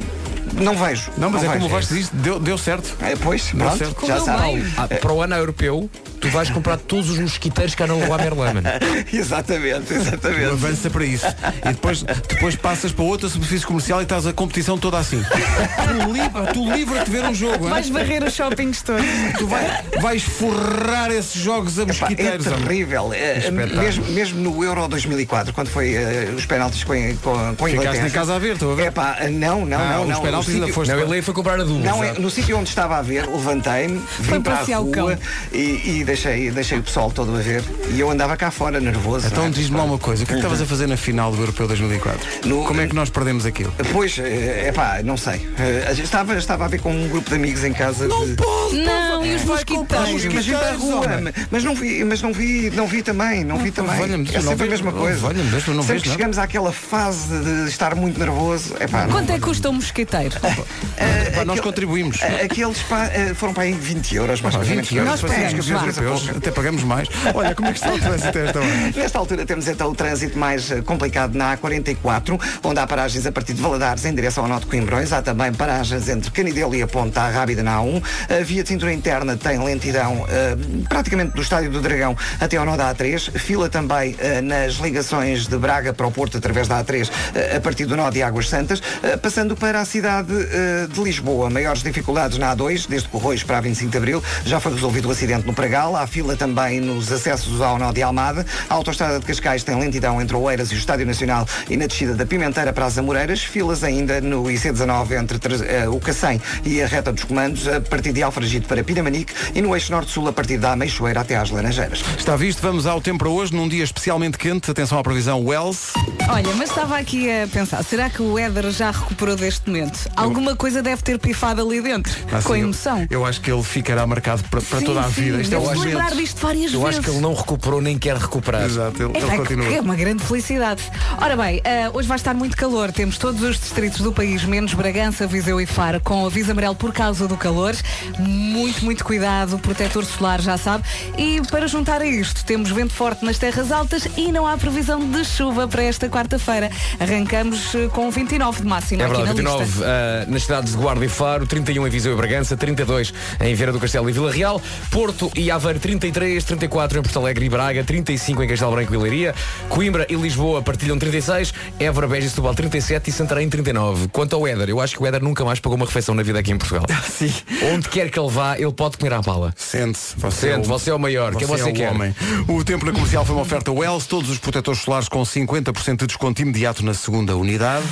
não vejo. Não, mas é vejo. como vais dizer, deu, deu certo. É, pois, Deu pronto, certo. já sabe. Ah, para o ano europeu, tu vais comprar todos os mosquiteiros que há no Leroy Merlin. exatamente, Tu exatamente. avança para isso. E depois, depois passas para outra superfície comercial e estás a competição toda assim. Tu, livra, tu livra-te de ver um jogo. hein? Vais varrer os shoppings todos. Tu vai, vais forrar esses jogos a Epá, mosquiteiros. é homem. terrível. Espetáculo. mesmo, mesmo no Euro 2004, quando foi eh, os penaltis com, com, com a Ficaste Inglaterra. na casa a ver, estou a ver. Epá, não, não, Ah, não, não. No sítio- foste Não, ele foi comprar a. Não, é, no sítio onde estava a ver, levantei-me, vim para a rua e, e deixei, deixei o pessoal todo a ver e eu andava cá fora, nervoso. Então não é? diz-me lá uma coisa, o que é que estavas a fazer na final do Europeu 2004? No- Como é que nós perdemos aquilo? Pois, é pá, não sei. Eh, a gente estava, estava a ver com um grupo de amigos em casa. Não de... pode! Não, e os mosquiteiros? Mas vim para a rua, mas não vi, mas não vi, não vi também, não vi também. Deus, é não sempre a mesma coisa. eu não sempre vejo que chegamos àquela fase de estar muito nervoso, é pá. Quanto é que custa um mosquiteiro? Pá, nós contribuímos. Aqueles pá, eh, foram para aí 20 euros, mais Pá, ou menos. 20 euros Nós pagamos, campeões europeus, até pagamos mais. Olha, como é que está o trânsito a esta hora? Nesta altura temos então o trânsito mais eh, complicado na A44, onde há paragens a partir de Valadares em direção ao Norte de Coimbrões. Há também paragens entre Canidelo e a Ponta à Rábida na A1. A via de cintura interna tem lentidão eh, praticamente do Estádio do Dragão até ao nó da A3. Fila também eh, nas ligações de Braga para o Porto através da A3 eh, a partir do nó de Águas Santas. Passando para a cidade cidade eh, de Lisboa. Maiores dificuldades na A2, desde Corroios para a 25 de Abril. Já foi resolvido o acidente no Pragal. Há fila também nos acessos ao nó de Almada. A autoestrada de Cascais tem lentidão entre Oeiras e o Estádio Nacional e na descida da Pimenteira para as Amoreiras. Filas ainda no IC19 entre eh, o Cacém e a reta dos comandos, a partir de Alfragide para Pinamanique e no eixo norte-sul a partir da Ameixoeira até às Laranjeiras. Está visto, vamos ao tempo para hoje, num dia especialmente quente. Atenção à previsão Wells. Olha, mas estava aqui a pensar, será que o Éder já recuperou deste momento? Alguma coisa deve ter pifado ali dentro, Assim, com eu- emoção. Eu, acho que ele ficará marcado para, para Sim, toda a sim, vida. Isto é deves momento. lembrar disto várias Eu vezes. acho que ele não recuperou nem quer recuperar. Exato, ele, É, ele continua. é uma grande felicidade. Ora bem, eh, hoje vai estar muito calor. Temos todos os distritos do país, menos Bragança, Viseu e Faro, com aviso amarelo por causa do calor. Muito, muito cuidado, protetor solar, já sabe. E para juntar a isto, temos vento forte nas terras altas e não há previsão de chuva para esta quarta-feira. Arrancamos eh, com 29 de máxima É aqui verdade, na 29 lista. ah, nas cidades de Guarda e Faro, 31 em Viseu e Bragança, 32 em Vieira do Castelo e Vila Real, Porto e Aveiro 33, 34 em Porto Alegre e Braga, 35 em Castelo Branco e Leiria, Coimbra e Lisboa partilham 36, Évora, Beja e Setúbal 37 e Santarém 39. Quanto ao Éder, eu acho que o Éder nunca mais pagou uma refeição na vida aqui em Portugal. Sim. Onde quer que ele vá, ele pode comer à bala. Sente-se. Sente, você é o maior. Quem você é o quer? homem. O tempo na comercial foi uma oferta Wells, todos os protetores solares com 50% de desconto imediato na segunda unidade.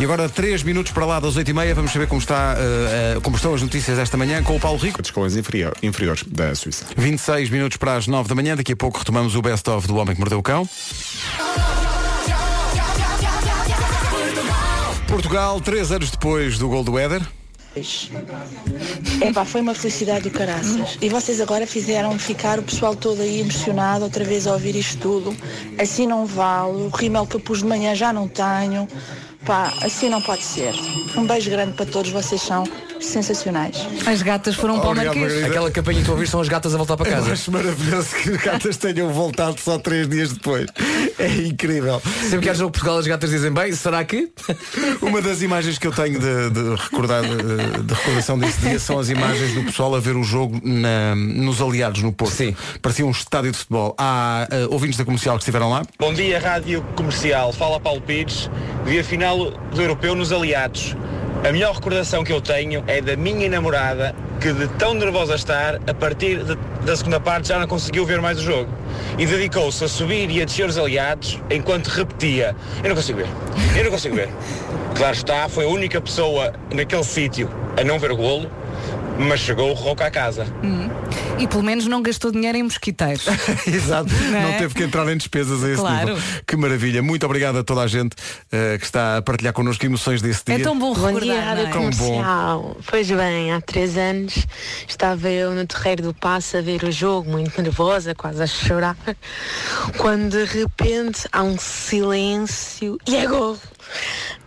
E agora 3 minutos para lá das 8h30, vamos saber como, está, eh, eh, como estão as notícias esta manhã com o Paulo Rico. Escolas inferior, inferiores da Suíça. 26 minutos para as 9 da manhã, daqui a pouco retomamos o best-of do Homem que Mordeu o Cão. Portugal, 3 anos depois do gol do Éder. Epá, foi uma felicidade do caraças. E vocês agora fizeram ficar o pessoal todo aí emocionado outra vez a ouvir isto tudo. Assim não vale. O rímel que eu pus de manhã já não tenho. Pá, assim não pode ser. Um beijo grande para todos, vocês são sensacionais. As gatas foram para o Obrigado, Marquês. Margarida. Aquela campanha que tu ouviste são as gatas a voltar para Eu casa. acho maravilhoso que as gatas tenham voltado só 3 dias depois. É incrível. Sempre que há jogo Portugal, as gatas dizem bem, será que? Uma das imagens que eu tenho de, de recordar, de, de recordação desse dia são as imagens do pessoal a ver o jogo na- nos aliados no Porto. Sim. Parecia um estádio de futebol. Há eh, ouvintes da comercial que estiveram lá. Bom dia, Rádio Comercial. Fala Paulo Pires. Dia final do Europeu nos Aliados. A melhor recordação que eu tenho é da minha namorada que de tão nervosa estar, a partir de- da segunda parte já não conseguiu ver mais o jogo. E dedicou-se a subir e a descer os aliados enquanto repetia. Eu não consigo ver. Eu não consigo ver. Claro está, foi a única pessoa naquele sítio a não ver o golo, mas chegou o roco à casa. Hum. E pelo menos não gastou dinheiro em mosquiteiros. Exato. Não Não, é? teve que entrar em despesas a esse Claro. nível. Que maravilha. Muito obrigado a toda a gente eh, que está a partilhar connosco emoções desse dia. É tão bom Bom recordar. dia, não Rádio é? Tão bom. Pois bem, há três anos estava eu no terreiro do Passo a ver o jogo, muito nervosa, quase a chorar, quando de repente há um silêncio e é gol.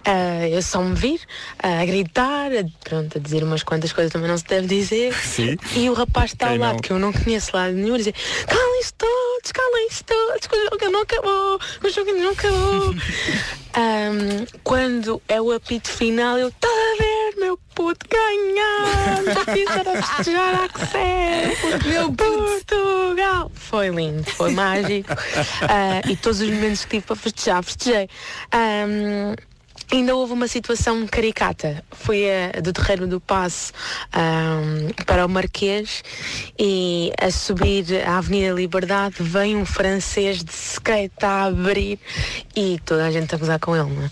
Ah, eu só me vir ah, a gritar, a, pronto, a dizer umas quantas coisas também não se deve dizer. Sim. E o rapaz está ao lado, não? que eu não conheço lá nenhum, a dizer calem-se todos, calem-se todos, que o jogo não acabou, o jogo ainda não acabou. Ahm, quando é o apito final, eu está a ver, meu puto ganhar, já fizeram festejar a que serve, meu Portugal. Foi lindo, foi mágico. Ah, e todos os momentos que tive para festejar, festejei. Ahm, Ainda houve uma situação caricata. Fui a, do Terreiro do Passo ahm, para o Marquês e a subir a Avenida Liberdade vem um francês de skate a abrir e toda a gente a gozar com ele. Não é?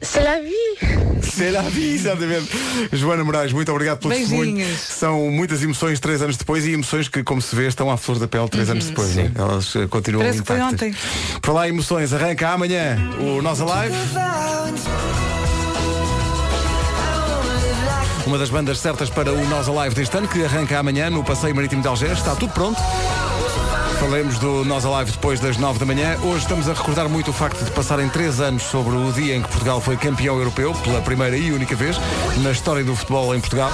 C'est la vie. Será exatamente. Joana Moraes, muito obrigado pelo testemunho. São muitas emoções três anos depois e emoções que, como se vê, estão à flor da pele três anos depois. né? Elas eh, continuam Parece que foi intactas. ontem. Por lá, emoções, arranca amanhã o Nós Alive. Uma das bandas certas para o Nós Alive deste ano, que arranca amanhã no Passeio Marítimo de Algés. Está tudo pronto. Falaremos do Nós Alive depois das 9 da manhã. Hoje estamos a recordar muito o facto de passarem três anos sobre o dia em que Portugal foi campeão europeu, pela primeira e única vez, na história do futebol em Portugal.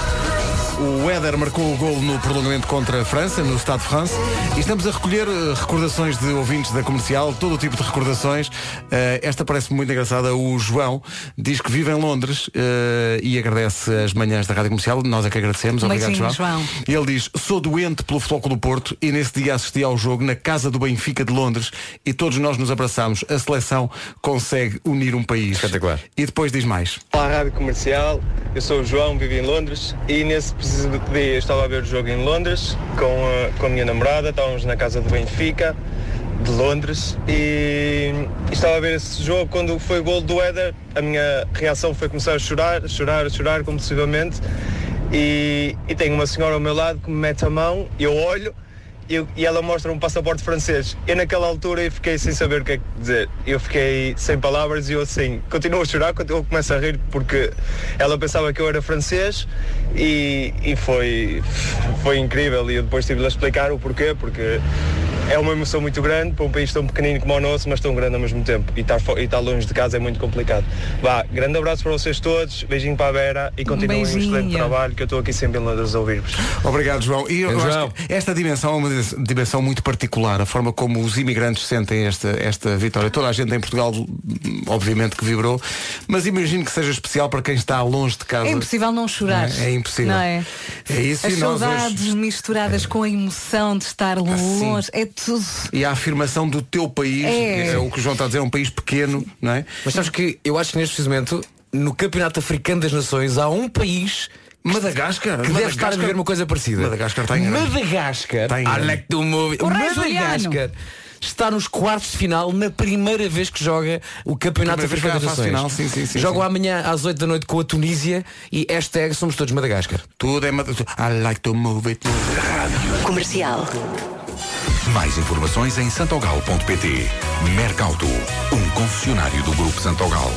O Éder marcou o gol no prolongamento contra a França, no Stade de France. E estamos a recolher eh, recordações de ouvintes da comercial, todo o tipo de recordações. Eh, esta parece muito engraçada. O João diz que vive em Londres eh, e agradece as manhãs da Rádio Comercial. Nós é que agradecemos. Obrigado, beijinho, João. João. E ele diz, sou doente pelo Futebol do Porto e nesse dia assisti ao jogo na casa do Benfica de Londres e todos nós nos abraçamos. A seleção consegue unir um país. Espetacular. E depois diz mais. Olá, Rádio Comercial. Eu sou o João, vivo em Londres e nesse eu estava a ver o jogo em Londres com a, com a minha namorada. Estávamos na casa do Benfica de Londres e, e estava a ver esse jogo quando foi o gol do Éder. A minha reação foi começar a chorar, a chorar, a chorar compulsivamente e, e tenho uma senhora ao meu lado que me mete a mão, eu olho eu- e ela mostra um passaporte francês. Eu naquela altura eu fiquei sem saber o que é que dizer. Eu fiquei sem palavras e eu assim, continuo a chorar, eu começo a rir porque ela pensava que eu era francês e, e foi, foi incrível e eu depois tive de explicar o porquê, porque é uma emoção muito grande para um país tão pequenino como o nosso, mas tão grande ao mesmo tempo. E estar, fo- e estar longe de casa é muito complicado. Vá, grande abraço para vocês todos, beijinho para a Vera e continuem um excelente trabalho que eu estou aqui sempre em Londres a ouvir-vos. Obrigado, João. E eu João. acho que esta dimensão é uma dimensão muito particular, a forma como os imigrantes sentem esta, esta vitória. Toda a gente em Portugal, obviamente, que vibrou, mas imagino que seja especial para quem está longe de casa. É impossível não chorar. Não é? É impossível. Não é? É isso As e saudades misturadas com a emoção de estar longe. É tudo. E a afirmação do teu país, É. é o que o João está a dizer, é um país pequeno, não é? Mas sabes que eu acho que neste momento, no Campeonato Africano das Nações, há um país Madagascar que deve estar a viver uma coisa parecida. Madagascar está em grande. Madagascar, Está em grande. I like to move. Madagascar está nos quartos de final na primeira vez que joga o Campeonato fase Nações. final, sim, sim, sim, Jogam sim. amanhã às 8 da noite com a Tunísia e hashtag somos todos Madagascar. Tudo é Madagascar. I like to move it. Comercial. Mais informações em santogal.pt. Mercauto, um concessionário do Grupo Santogal.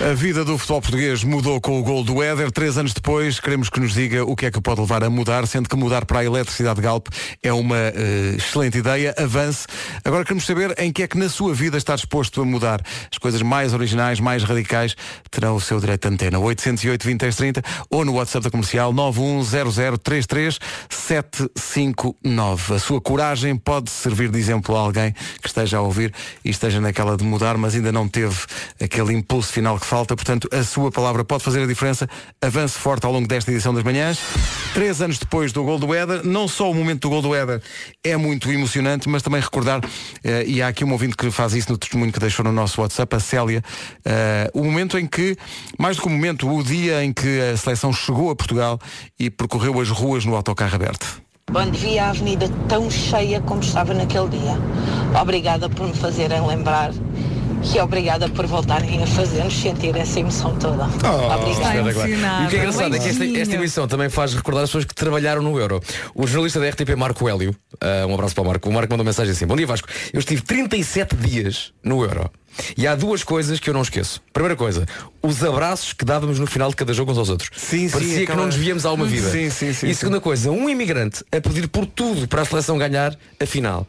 A vida do futebol português mudou com o gol do Éder. Três anos depois, queremos que nos diga o que é que pode levar a mudar, sendo que mudar para a eletricidade Galp é uma eh, excelente ideia. Avance. Agora queremos saber em que é que na sua vida está disposto a mudar. As coisas mais originais, mais radicais, terão o seu direito de antena. 808 20 30 ou no WhatsApp da comercial 910033759. A sua coragem pode servir de exemplo a alguém que esteja a ouvir e esteja naquela de mudar, mas ainda não teve aquele impulso final que falta. Portanto, a sua palavra pode fazer a diferença. Avance forte ao longo desta edição das manhãs. Três anos depois do gol do Éder, não só o momento do gol do Éder é muito emocionante, mas também recordar, eh, e há aqui um ouvinte que faz isso no testemunho que deixou no nosso WhatsApp, a Célia, eh, o momento em que, mais do que o momento, o dia em que a seleção chegou a Portugal e percorreu as ruas no autocarro aberto. Quando vi a avenida tão cheia como estava naquele dia. Obrigada por me fazerem lembrar e obrigada por voltarem a fazer-nos sentir essa emoção toda. obrigada. Espetacular. E o que é engraçado é que esta, esta emissão também faz recordar as pessoas que trabalharam no Euro. O jornalista da RTP Marco Hélio, ah, um abraço para o Marco, o Marco mandou mensagem assim, bom dia Vasco, eu estive 37 dias no Euro. E há duas coisas que eu não esqueço. Primeira coisa, os abraços que dávamos no final de cada jogo uns aos outros. Sim, Parecia sim, que não nos víamos há uma vida. Sim, sim, sim, e sim. segunda coisa, um imigrante a pedir por tudo para a seleção ganhar a final.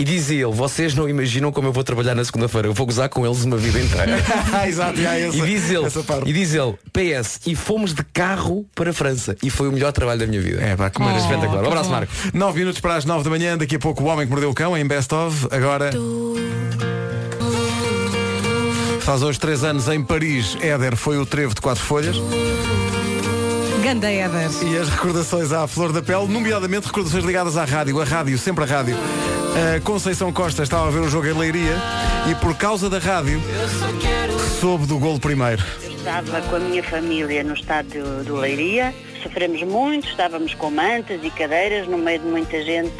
E dizia ele, vocês não imaginam como eu vou trabalhar na segunda-feira, eu vou gozar com eles uma vida inteira. Exato, e há essa- e diz ele, essa parte. e diz ele, PS, e fomos de carro para a França. E foi o melhor trabalho da minha vida. É, pá, que maravilha. espetacular. Um abraço, Marco. 9 minutos para as 9 da manhã, daqui a pouco o Homem que Mordeu o Cão em Best of. Agora. Faz hoje 3 anos em Paris, Éder foi o trevo de quatro folhas. Ganda Éder. E as recordações à flor da pele, nomeadamente recordações ligadas à rádio, a rádio, sempre a rádio. A Conceição Costa estava a ver o jogo em Leiria e por causa da rádio soube do golo primeiro. Estava com a minha família no estádio do Leiria. Sofremos muito, estávamos com mantas e cadeiras no meio de muita gente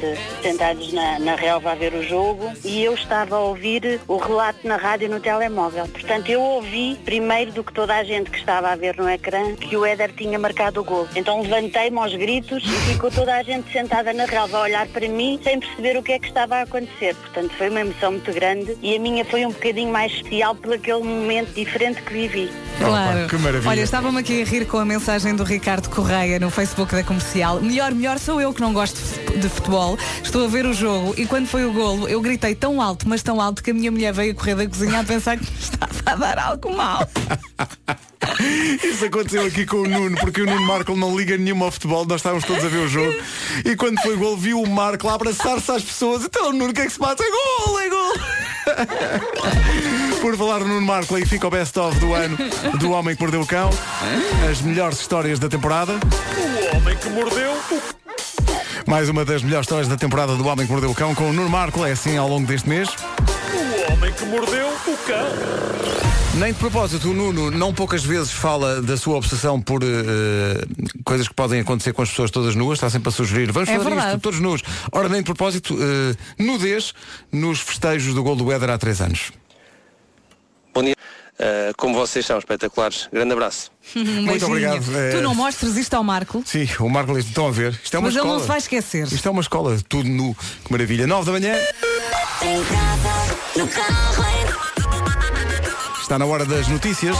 sentados na, na relva a ver o jogo e eu estava a ouvir o relato na rádio no telemóvel. Portanto, eu ouvi primeiro do que toda a gente que estava a ver no ecrã que o Éder tinha marcado o gol. Então levantei-me aos gritos e ficou toda a gente sentada na relva a olhar para mim sem perceber o que é que estava a acontecer. Portanto, foi uma emoção muito grande e a minha foi um bocadinho mais especial por aquele momento diferente que vivi. Claro. que maravilha. Olha, estava-me aqui a rir com a mensagem do Ricardo Correia no Facebook da comercial. Melhor, melhor sou eu que não gosto de futebol. Estou a ver o jogo e quando foi o golo, eu gritei tão alto, mas tão alto que a minha mulher veio correr da cozinha a pensar que me estava a dar algo mal. Isso aconteceu aqui com o Nuno, porque o Nuno Marco não liga nenhuma ao futebol, nós estávamos todos a ver o jogo. E quando foi gol, viu o Marco lá abraçar-se às pessoas. Então, Nuno, o que é que se passa? É gol, é gol! Por falar no Nuno Marco, aí fica o best-of do ano do Homem que Mordeu o Cão. As melhores histórias da temporada. O homem que mordeu o Mais uma das melhores histórias da temporada do Homem que Mordeu o Cão com o Nuno Marco. É assim ao longo deste mês. O homem que mordeu o cão. Nem de propósito, o Nuno não poucas vezes fala da sua obsessão por eh, coisas que podem acontecer com as pessoas todas nuas, está sempre a sugerir, vamos É fazer verdade. isto, todos nus. Ora, nem de propósito, eh, nudez nos festejos do gol do Éder há três anos. Bom dia. Uh, como vocês são espetaculares. Grande abraço. Muito beijinho. obrigado. Tu não mostres isto ao Marco. Sim, o Marco diz, estão a ver. Isto é uma Mas ele escola. não se vai esquecer. Isto é uma escola, tudo nu. Que maravilha. 9 da manhã. Está na hora das notícias.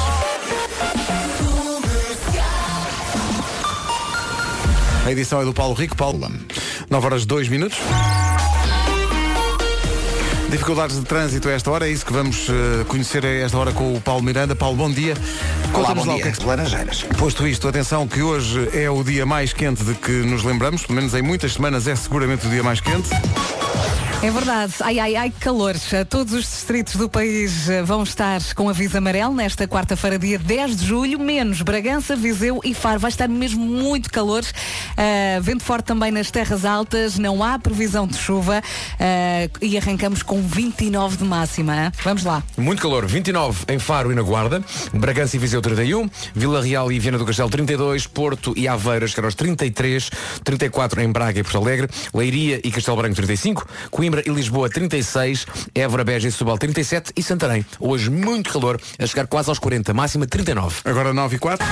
A edição é do Paulo Rico. Paulo, 9 horas 2 minutos. Dificuldades de trânsito a esta hora, é isso que vamos eh, conhecer a esta hora com o Paulo Miranda. Paulo, bom dia. Olá, Conta-nos bom lá o dia. que é que Laranjeiras. Posto isto, atenção que hoje é o dia mais quente de que nos lembramos, pelo menos em muitas semanas é seguramente o dia mais quente. É verdade. Ai, ai, ai, que calor. Todos os distritos do país eh, vão estar com aviso amarelo nesta quarta-feira, dia 10 de julho, menos Bragança, Viseu e Faro. Vai estar mesmo muito calor. Uh, vento forte também nas terras altas, não há previsão de chuva uh, e arrancamos com 29 de máxima. Vamos lá. Muito calor, 29 em Faro e na Guarda, Bragança e Viseu 31, Vila Real e Viana do Castelo 32, Porto e Aveiras chegaram aos 33, 34 em Braga e Porto Alegre, Leiria e Castelo Branco 35, Coimbra e Lisboa 36, Évora, Beja e Setúbal 37 e Santarém. Hoje muito calor, a chegar quase aos 40, máxima 39. Agora 9 e 4.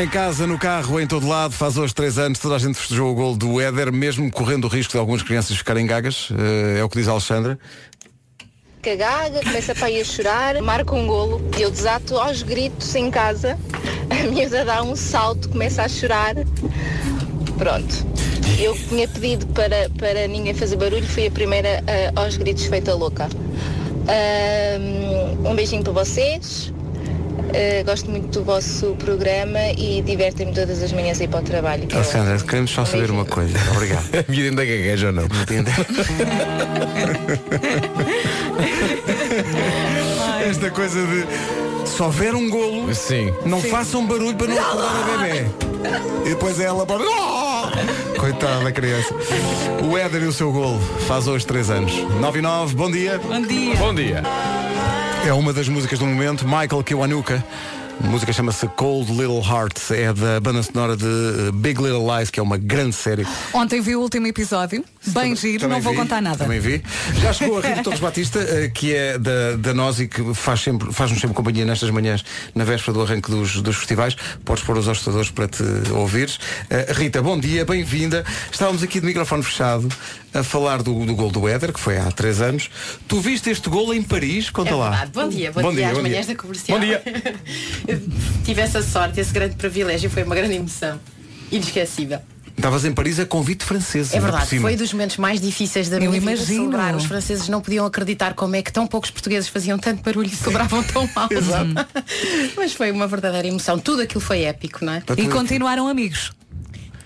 Em casa, no carro, em todo lado, faz hoje três anos, toda a gente festejou o gol do Éder, mesmo correndo o risco de algumas crianças ficarem gagas, eh, é o que diz a Alexandra. cagaga, começa para ir a chorar, marca um golo e eu desato aos gritos em casa. A miúda dá um salto, começa a chorar. Pronto. Eu tinha pedido para, para ninguém fazer barulho, fui a primeira ah, aos gritos feita louca. Ahm, um beijinho para vocês. Ah, gosto muito do vosso programa e divertem-me todas as manhãs a ir para o trabalho. que é Alexandra, ótimo. queremos só saber uma coisa. Obrigado. A minha ainda gagueja ou não? Esta coisa de se houver um golo, Sim. não Sim. façam barulho para não acordar a bebê. E depois ela pode. Coitada da criança. O Éder e o seu golo faz hoje três anos. 9 e 9, bom dia. Bom dia. Bom dia. É uma das músicas do momento, Michael Kiwanuka. A música chama-se Cold Little Hearts, é da banda sonora de eh, Big Little Lies, que é uma grande série. Ontem vi o último episódio, bem giro, Também não vou vi, contar nada. Também vi. Já chegou a Rita Torres Batista, eh, que é da, da nós e que faz sempre, faz-nos sempre companhia nestas manhãs, na véspera do arranque dos, dos festivais. Podes pôr os hostadores para te ouvires. Eh, Rita, bom dia, bem-vinda. Estávamos aqui de microfone fechado a falar do, do gol do Éder, que foi há três anos. Tu viste este gol em Paris? Conta É lá. Bom dia, bom, dia às bom manhãs da comercial. Bom dia. Tive essa sorte, esse grande privilégio, foi uma grande emoção. Inesquecível. Estavas em Paris a convite francês. É verdade, foi dos momentos mais difíceis da Eu minha vida imagino. celebrar. Os franceses não podiam acreditar como é que tão poucos portugueses faziam tanto barulho e celebravam tão mal. Mas foi uma verdadeira emoção. Tudo aquilo foi épico, não é? E continuaram amigos.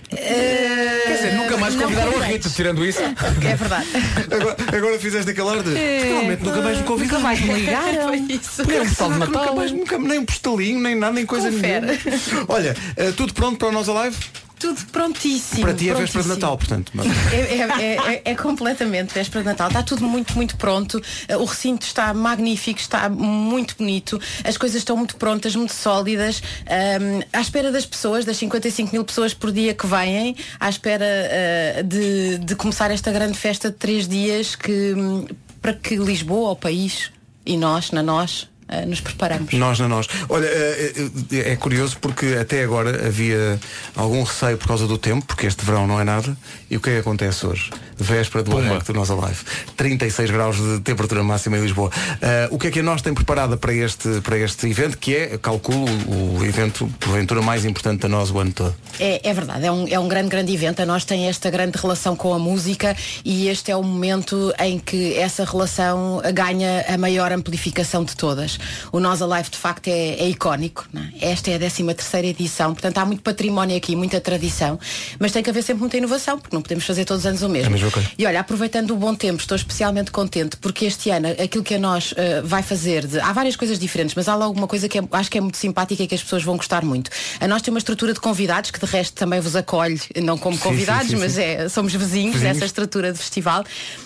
Quer dizer, nunca mais convidaram a. Rita, tirando isso. É verdade. Agora, agora fizeste aquele ar de. Finalmente nunca mais me convidaram. Nunca mais me ligaram. Foi isso. Porque Era Natal nunca mais, nunca, nem um postalinho, nem nada, nem coisa Confere. nenhuma. Olha, eh, tudo pronto para o Nós Alive? Tudo prontíssimo. Para ti é véspera de. Natal, portanto. É, é- é- é- é completamente véspera de Natal. Está tudo muito, muito pronto. Uh, O recinto está magnífico, está muito bonito. As coisas estão muito prontas, muito sólidas. Um, à espera das pessoas, das 55 mil pessoas por dia que vêm, à espera uh, de, de começar esta grande festa de três dias que, hum, para que Lisboa, o país, e nós, na nós, eh, nos preparamos. Nós na nós. Olha, é, é- é curioso porque até agora havia algum receio por causa do tempo, porque este verão não é nada. E o que é que acontece hoje? Véspera do arranque do Nós Alive. 36 graus de temperatura máxima em Lisboa. Ah, o que é que a nós tem preparada para este, para este evento, que é, calculo, o evento, porventura, mais importante da nós o ano todo? É, é verdade, é um, é um grande, grande evento. A nós tem esta grande relação com a música e este é o momento em que essa relação ganha a maior amplificação de todas. O Nós Alive de facto é, é icónico. é? Esta é a 13 terceira edição, portanto há muito património aqui, muita tradição, mas tem que haver sempre muita inovação, porque não podemos fazer todos os anos o mesmo. É. E olha, aproveitando o bom tempo, estou especialmente contente porque este ano aquilo que a nós eh, vai fazer, de- há várias coisas diferentes, mas há logo uma coisa que é- acho que é muito simpática e que as pessoas vão gostar muito. A nós tem uma estrutura de convidados que de resto também vos acolhe, não como Sim, convidados, sim, sim, mas é, somos vizinhos, Vizinhos. nessa estrutura de festival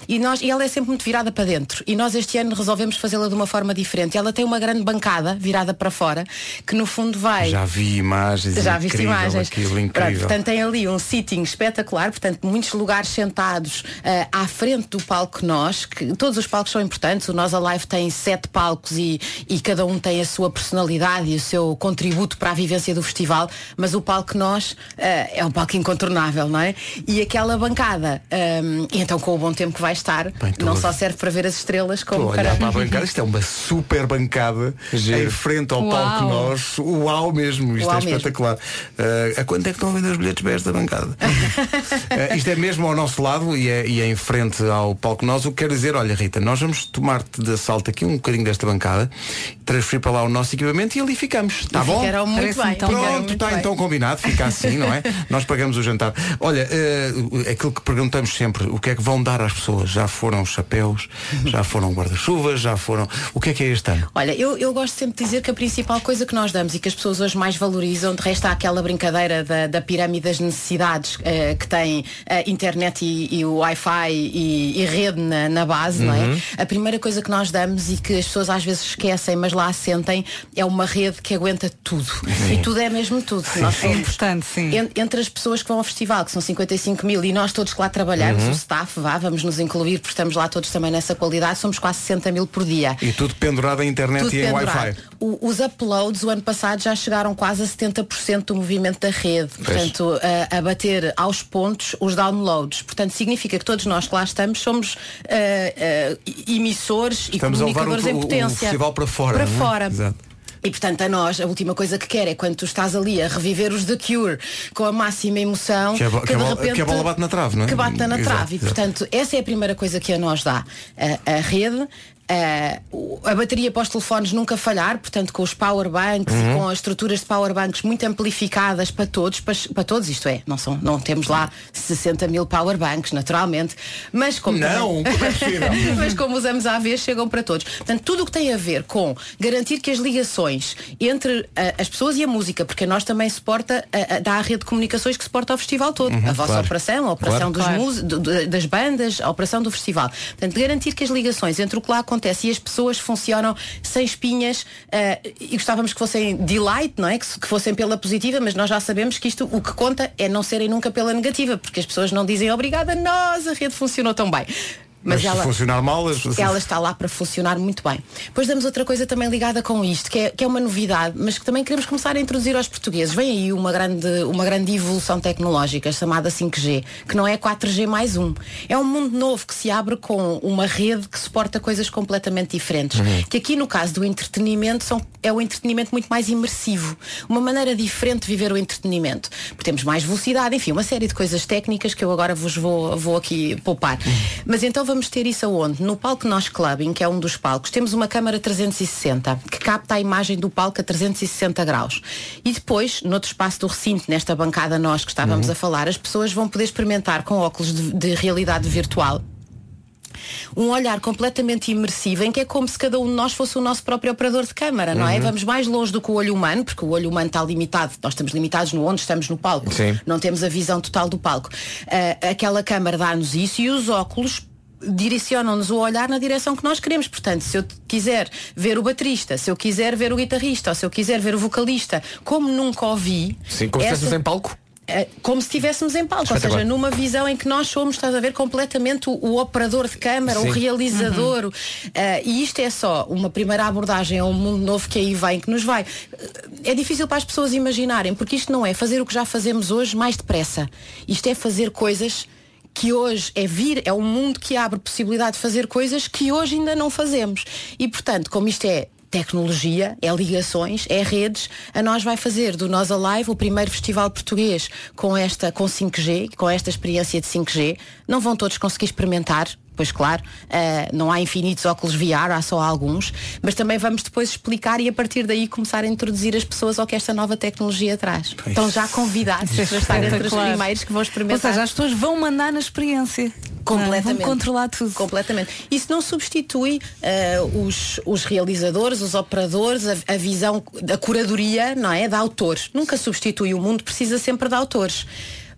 e, nós, e ela é sempre muito virada para dentro. E nós este ano resolvemos fazê-la de uma forma diferente. Ela tem uma grande bancada virada para fora, que no fundo vai. Já vi imagens. Já viste imagens. Aquilo Pronto, incrível. portanto, tem ali um sitting espetacular, portanto, muitos lugares sentados ah, à frente do palco Nós, que todos os palcos são importantes. O Nós Alive tem sete palcos e, e cada um tem a sua personalidade e o seu contributo para a vivência do festival, mas o palco Nós ah, é um palco incontornável, não é? E aquela bancada, ah, e então com o bom tempo que vai estar, estou não só serve para ver as estrelas, como a olhar para a para. bancada, isto é uma super bancada em frente ao Uau. palco nós. Uau mesmo, isto Uau é mesmo. espetacular. Ah, a quanto é que estão a vender os bilhetes para esta bancada? Ah, isto é mesmo ao nosso lado e é, e é em frente ao palco nós, o que quer dizer, olha Rita, nós vamos tomar-te de assalto aqui um bocadinho desta bancada, transferir para lá o nosso equipamento e ali ficamos. Está bom? muito bem. Pronto, está então combinado, fica assim, não é? Nós pagamos o jantar. Olha, eh, aquilo que perguntamos sempre, o que é que vão dar às pessoas? Já foram chapéus, já foram guarda-chuvas, já foram. O que é que é este ano? Olha, eu, eu gosto sempre de dizer que a principal coisa que nós damos e que as pessoas hoje mais valorizam, de resto há aquela brincadeira da, da pirâmide das necessidades eh, que tem a internet e, e o Wi-Fi e, e rede na, na base, não Uhum. é? A primeira coisa que nós damos e que as pessoas às vezes esquecem, mas lá sentem, é uma rede que aguenta tudo. Sim. E tudo é mesmo tudo. Sim, nós sim. somos É importante, sim. en- entre as pessoas que vão ao festival, que são 55 mil, e nós todos que lá trabalhamos, Uhum. o staff, vá, vamos nos incluir, porque estamos lá todos também nessa qualidade, somos quase 60 mil por dia. E tudo pendurado em internet Tudo e em. Wi-Fi. O- os uploads o ano passado já chegaram quase a 70% do movimento da rede. Pois. Portanto, a, a bater aos pontos os downloads. Portanto, significa que todos nós que lá estamos somos ah, ah, emissores Estamos e comunicadores em o- o potência. festival para fora. Para é? fora. Exato. E portanto a nós a última coisa que quer é quando tu estás ali a reviver os The Cure com a máxima emoção Que a que a de bola- repente- que a bola bate na trave, não é? Que bate na Exato, trave. E exato. portanto essa é a primeira coisa que a nós dá. A, a rede, a, o- a bateria para os telefones nunca falhar, portanto com os powerbanks Uhum. e com as estruturas de powerbanks muito amplificadas para todos, para, para todos, isto é, não, são, não temos lá 60 mil powerbanks, naturalmente, mas como Não, também- como é mas como usamos à vez, chegam para todos. Portanto, tudo o que tem a ver com garantir que as ligações entre ah, as pessoas e a música, porque a nós também suporta, ah, dá a rede de comunicações que suporta o festival todo. Uhum, a vossa claro. operação, a operação Claro. dos Claro. do- das bandas, a operação do festival. Portanto, garantir que as ligações entre o que lá acontece e as pessoas funcionam sem espinhas ah, e gostávamos que fossem delight, não é? Que, que fossem pela positiva, mas nós já sabemos que isto o que conta é não serem nunca pela negativa, porque as pessoas não dizem obrigada, nós, a rede funcionou tão bem. Mas, ela, se funcionar mal, as- ela está lá para funcionar muito bem. Depois damos outra coisa também ligada com isto, que é, que é uma novidade, mas que também queremos começar a introduzir aos portugueses. Vem aí uma grande, uma grande evolução tecnológica chamada 5G, que não é 4G mais um. É um mundo novo que se abre com uma rede que suporta coisas completamente diferentes. Uhum. Que aqui no caso do entretenimento são, é um entretenimento muito mais imersivo. Uma maneira diferente de viver o entretenimento. Porque temos mais velocidade, enfim, uma série de coisas técnicas que eu agora vos vou, vou aqui poupar. Mas então vamos ter isso aonde? No palco Nós Clubbing, que é um dos palcos, temos uma câmara 360 que capta a imagem do palco a 360 graus. E depois, noutro espaço do recinto, nesta bancada nós que estávamos Uhum. a falar, as pessoas vão poder experimentar com óculos de, de realidade virtual um olhar completamente imersivo em que é como se cada um de nós fosse o nosso próprio operador de câmara, não é? Uhum. Vamos mais longe do que o olho humano, porque o olho humano está limitado, nós estamos limitados no onde estamos no palco, Sim. não temos a visão total do palco. Ah, aquela câmara dá-nos isso e os óculos direcionam-nos o olhar na direção que nós queremos. Portanto, se eu quiser ver o baterista, se eu quiser ver o guitarrista, ou se eu quiser ver o vocalista, como nunca ouvi. Sim, como se essa- estivéssemos em palco. eh, como se estivéssemos em palco, ou seja, numa visão em que nós somos, estás a ver, completamente o, o operador de câmara, o Sim. realizador. o- eh, e isto é só uma primeira abordagem a um mundo novo que aí vem, que nos vai. É difícil para as pessoas imaginarem, porque isto não é fazer o que já fazemos hoje mais depressa. Isto é fazer coisas que hoje é vir, é um mundo que abre possibilidade de fazer coisas que hoje ainda não fazemos. E portanto, como isto é tecnologia, é ligações, é redes, a nós vai fazer do Nós Alive o primeiro festival português com esta com 5G, com esta experiência de 5G. Não vão todos conseguir experimentar, pois claro, eh, não há infinitos óculos VR, há só alguns, mas também vamos depois explicar e a partir daí começar a introduzir as pessoas ao que esta nova tecnologia traz. Estão já convidados para estar entre os primeiros que vão Ou experimentar. seja, as pessoas vão mandar na experiência. Completamente. Vão controlar tudo. Completamente. Isso não substitui eh, os, os realizadores, os operadores, a, a visão, a curadoria, não é? De autores. Nunca substitui. O mundo precisa sempre de autores.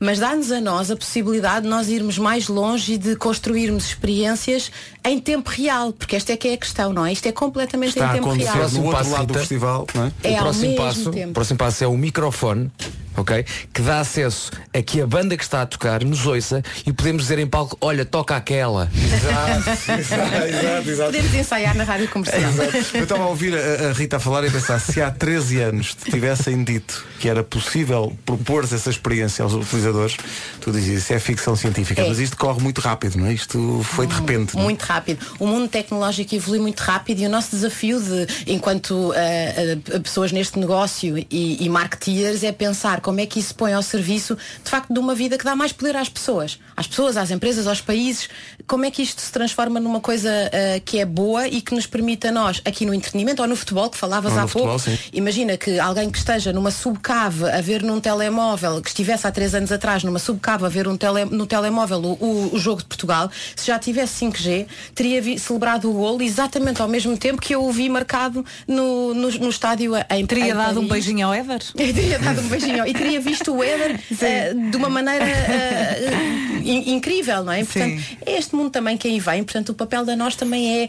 Mas dá-nos a nós a possibilidade de nós irmos mais longe e de construirmos experiências em tempo real, porque esta é que é a questão, não é? Isto é completamente Está em tempo real. no outro passo, lado do Rita. festival, não é? É o próximo passo, tempo. o próximo passo é o microfone, ok? Que dá acesso a que a banda que está a tocar nos ouça e podemos dizer em palco, olha, toca aquela. exato, exato. Podemos ensaiar na rádio comercial. Eu estava a ouvir a, a Rita a falar e a pensar, se há 13 anos te tivessem dito que era possível propor essa experiência aos utilizadores, tu dizias, isso é ficção científica. É. Mas isto corre muito rápido, não é? Isto foi de repente. não é? Muito rápido. O mundo tecnológico evolui muito rápido e o nosso desafio de, enquanto ah, ah, pessoas neste negócio e, e marketeers, é pensar como é que isso põe ao serviço, de facto, de uma vida que dá mais poder às pessoas. Às pessoas, às empresas, aos países. Como é que isto se transforma numa coisa ah, que é boa e que nos permite a nós, aqui no entretenimento ou no futebol, que falavas Ou há pouco, futebol. Imagina que alguém que esteja numa subcave a ver num telemóvel, que estivesse há três anos atrás numa subcave a ver um tele- no telemóvel o, o- o jogo de Portugal, se já tivesse 5G, teria vi- celebrado o golo exatamente ao mesmo tempo que eu o vi marcado no, no, no estádio em Teria em dado um Paris. beijinho ao Ever? Teria dado um beijinho e teria visto o Éder eh, de uma maneira in- incrível, não é? Portanto, é este mundo também que aí vem, portanto, o papel da nós também é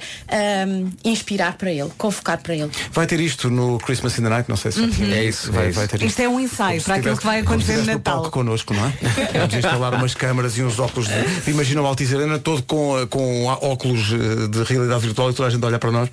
ahm, inspirar para ele, convocar para ele. Vai ter isto no Christmas in the Night, não sei se Uhum. é isso. Vai, vai ter Isto é um ensaio para aquilo que vai acontecer no Natal. palco connosco, não é? Vamos instalar umas câmaras e uns óculos. De... Imagina o Altice Arena todo com, eh, com óculos de realidade virtual e toda a gente olha para nós.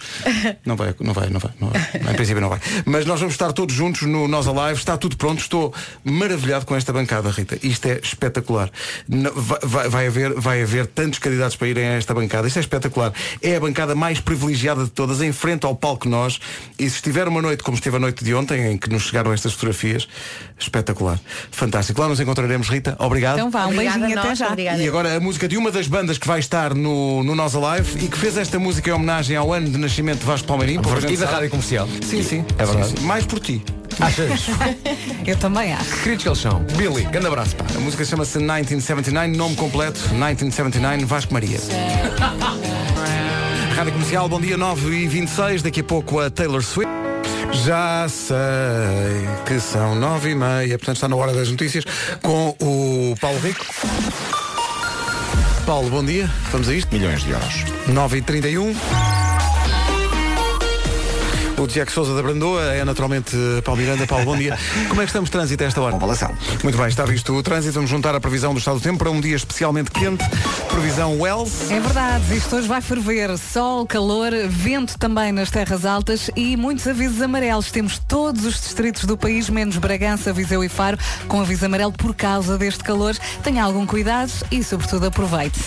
Não vai, não vai, não vai. Não vai. Em princípio não vai. Mas nós vamos estar todos juntos no Nós Alive. Está tudo pronto. Estou maravilhado com esta bancada, Rita. Isto é espetacular. Não- vai, vai- haver, vai haver tantos candidatos para irem a esta bancada. Isto é espetacular. É a bancada mais privilegiada de todas, em frente ao palco nós. E se estiver uma noite como esteve a noite de ontem, em que nos chegaram estas fotografias, espetacular. Fantástico. Lá nos encontraremos, Rita. Obrigado. Então vá, um Obrigada beijinho até nós, já. obrigada. E agora a música de uma das bandas que vai estar no, no Nós Alive e que fez esta música em homenagem ao ano de nascimento de Vasco Palmeirinho. pouca E da rádio comercial. Sim, sim. É verdade. Sim, sim. Mais por ti. Achas? Eu também acho. Queridos que eles são. Billy, grande abraço, pá. A música chama-se 1979, nome completo, 1979, Vasco Maria. Rádio Comercial, bom dia 9 e 26 daqui a pouco a Taylor Swift. Já sei que são 9 e meia, portanto está na hora das notícias com o Paulo Rico. Paulo, bom dia. Vamos a isto? Milhões de euros. 9 e 31 O Tiago Sousa da Brandoa é naturalmente eh, Paulo Miranda. Paulo, bom dia. Como é que estamos de trânsito a esta hora? Avalação. Muito bem, está visto o trânsito. Vamos juntar a previsão do estado do tempo para um dia especialmente quente. Previsão Wells. É verdade, isto hoje vai ferver. Sol, calor, vento também nas terras altas e muitos avisos amarelos. Temos todos os distritos do país, menos Bragança, Viseu e Faro, com aviso amarelo por causa deste calor. Tenha algum cuidado e, sobretudo, aproveite.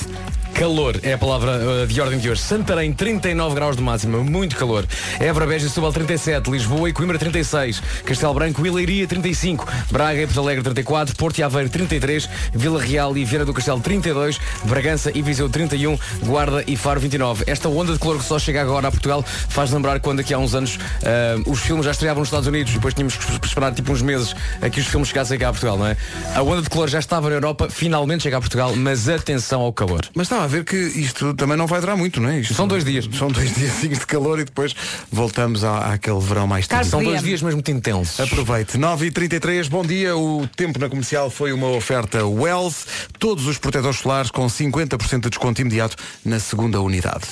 Calor é a palavra uh, de ordem de hoje. Santarém, 39 graus de máxima, muito calor. Évora, Beja e Setúbal, 37. Lisboa e Coimbra, 36. Castelo Branco e Leiria, 35. Braga e Porto Alegre, 34. Porto e Aveiro, 33. Vila Real e Vieira do Castelo, 32. Bragança e Viseu, 31. Guarda e Faro, 29. Esta onda de calor que só chega agora a Portugal faz lembrar quando aqui há uns anos uh, os filmes já estreavam nos Estados Unidos e depois tínhamos que esperar tipo uns meses a que os filmes chegassem cá a Portugal, não é? A onda de calor já estava na Europa, finalmente chega a Portugal, mas atenção ao calor. Mas estava a ver que isto também não vai durar muito, não é? Isto São dois dias. São dois dias de calor e depois voltamos à, àquele verão mais típico. São dois dias mesmo muito intensos. Aproveite. 9h33, bom dia. O tempo na comercial foi uma oferta Wells. Todos os protetores solares com 50% de desconto imediato na segunda unidade.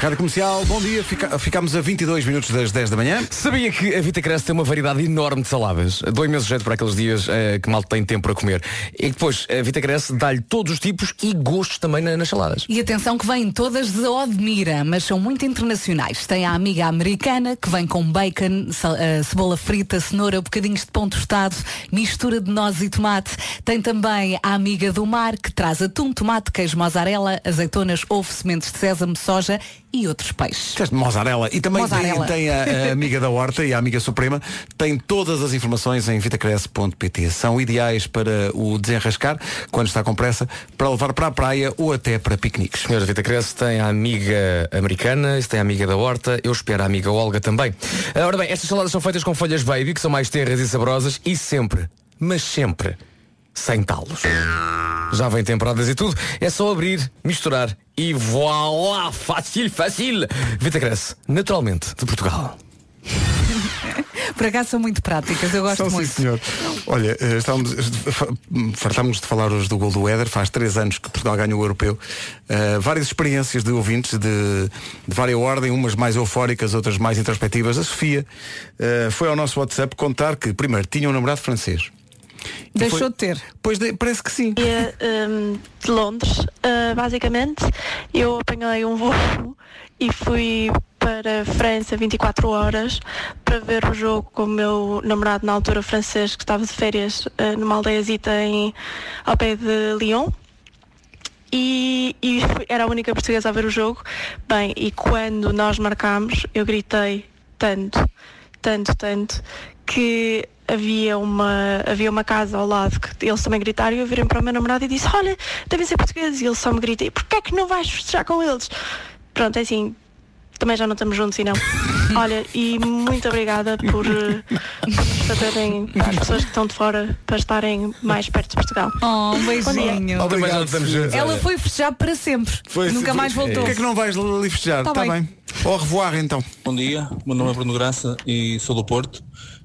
Rádio Comercial, bom dia. Fica, ficámos a 22 minutos das 10 da manhã. Sabia que a Vita Cresce tem uma variedade enorme de saladas. Dou imenso jeito para aqueles dias eh, que mal tem tempo para comer. E depois, a Vita Cresce dá-lhe todos os tipos e gostos também na- nas saladas. E atenção que vêm todas de Odmira, mas são muito internacionais. Tem a amiga americana, que vem com bacon, eh, cebola frita, cenoura, bocadinhos de pão tostado, mistura de nozes e tomate. Tem também a amiga do mar, que traz atum, tomate, queijo mozzarella, azeitonas, ovo, sementes de sésamo, soja e outros peixes. Mozzarella. E também tem, tem a, a amiga da horta e a amiga suprema. Tem todas as informações em vitacresce.pt. São ideais para o desenrascar, quando está com pressa, para levar para a praia ou até para piqueniques. Senhores, a Vita Cresce tem a amiga americana, tem a amiga da horta, eu espero a amiga Olga também. Ah, Ora bem, estas saladas são feitas com folhas baby, que são mais tenras e saborosas, e sempre, mas sempre, sem talos. Já vem temperadas e tudo, é só abrir, misturar e voilá, fácil, fácil. Vita Cresce, naturalmente, de Portugal. Por acaso são muito práticas, eu gosto São, sim, muito. senhor. Olha, eh, estávamos, fa- fartámos de falar hoje do gol do Éder, faz três anos que Portugal ganhou o europeu. Eh, várias experiências de ouvintes de, de várias ordem, umas mais eufóricas, outras mais introspectivas. A Sofia eh, foi ao nosso WhatsApp contar que, primeiro, tinha um namorado francês. E Deixou foi- de ter. Pois de- parece que sim. Hum, de Londres, uh, basicamente, eu apanhei um voo e fui para a França 24 horas para ver o jogo com o meu namorado na altura francês que estava de férias uh, numa aldeiazita em, ao pé de Lyon. E, e era a única portuguesa a ver o jogo. Bem, e quando nós marcámos, eu gritei tanto, tanto, tanto, que havia uma, havia uma casa ao lado que eles também gritaram e eu virei para o meu namorado e disse, olha, devem ser portugueses. E ele só me grita, e porquê é que não vais festejar com eles? Pronto, é assim, também já não estamos juntos e não. Olha, e muito obrigada por eh, fazerem as pessoas que estão de fora para estarem mais perto de Portugal. Oh, um Bom dia. beijinho. Estamos juntos, Ela foi festejar para sempre. Foi- Nunca foi- mais voltou. Porquê é que não vais ali festejar? Tá Está bem. bem. Au revoir então. Bom dia, meu nome é Bruno Graça e sou do Porto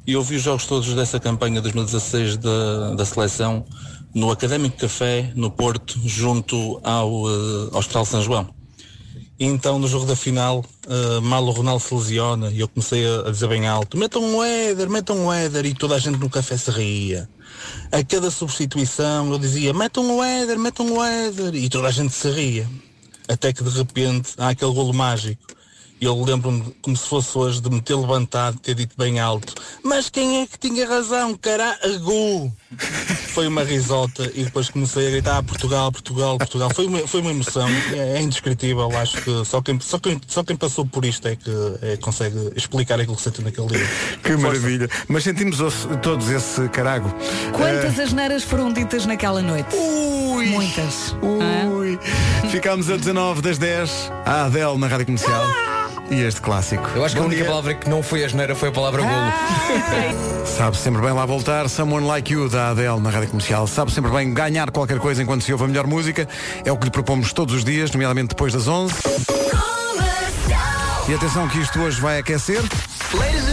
e eu vi os jogos todos dessa campanha 2016 da, da seleção no Académico Café, no Porto, junto ao eh, Hospital São João. E então no jogo da final, eh, mal o Ronaldo se lesiona e eu comecei a, a dizer bem alto, metam um Éder, metam um Éder e toda a gente no café se ria. A cada substituição eu dizia, metam um Éder, metam um Éder e toda a gente se ria. Até que de repente há aquele golo mágico. E eu lembro-me como se fosse hoje de me ter levantado, ter dito bem alto, mas quem é que tinha razão, carago? Foi uma risota e depois comecei a gritar "Ah, Portugal, Portugal, Portugal. Foi uma, foi uma emoção, é, é indescritível, acho que só quem, só, quem, só quem passou por isto é que é, consegue explicar aquilo que sentiu naquele dia. Que maravilha. Mas sentimos os- todos esse carago. Quantas Eh, asneiras foram ditas naquela noite? Muitas. Ui. Ficámos a 19 das 10. A Adele na Rádio Comercial. E este clássico. Eu acho que a Bom única dia. palavra que não foi asneira foi a palavra golo. Sabe sempre bem lá voltar. Someone Like You da Adele na Rádio Comercial. Sabe sempre bem ganhar qualquer coisa enquanto se ouve a melhor música. É o que lhe propomos todos os dias, nomeadamente depois das 11. E atenção que isto hoje vai aquecer. Ladies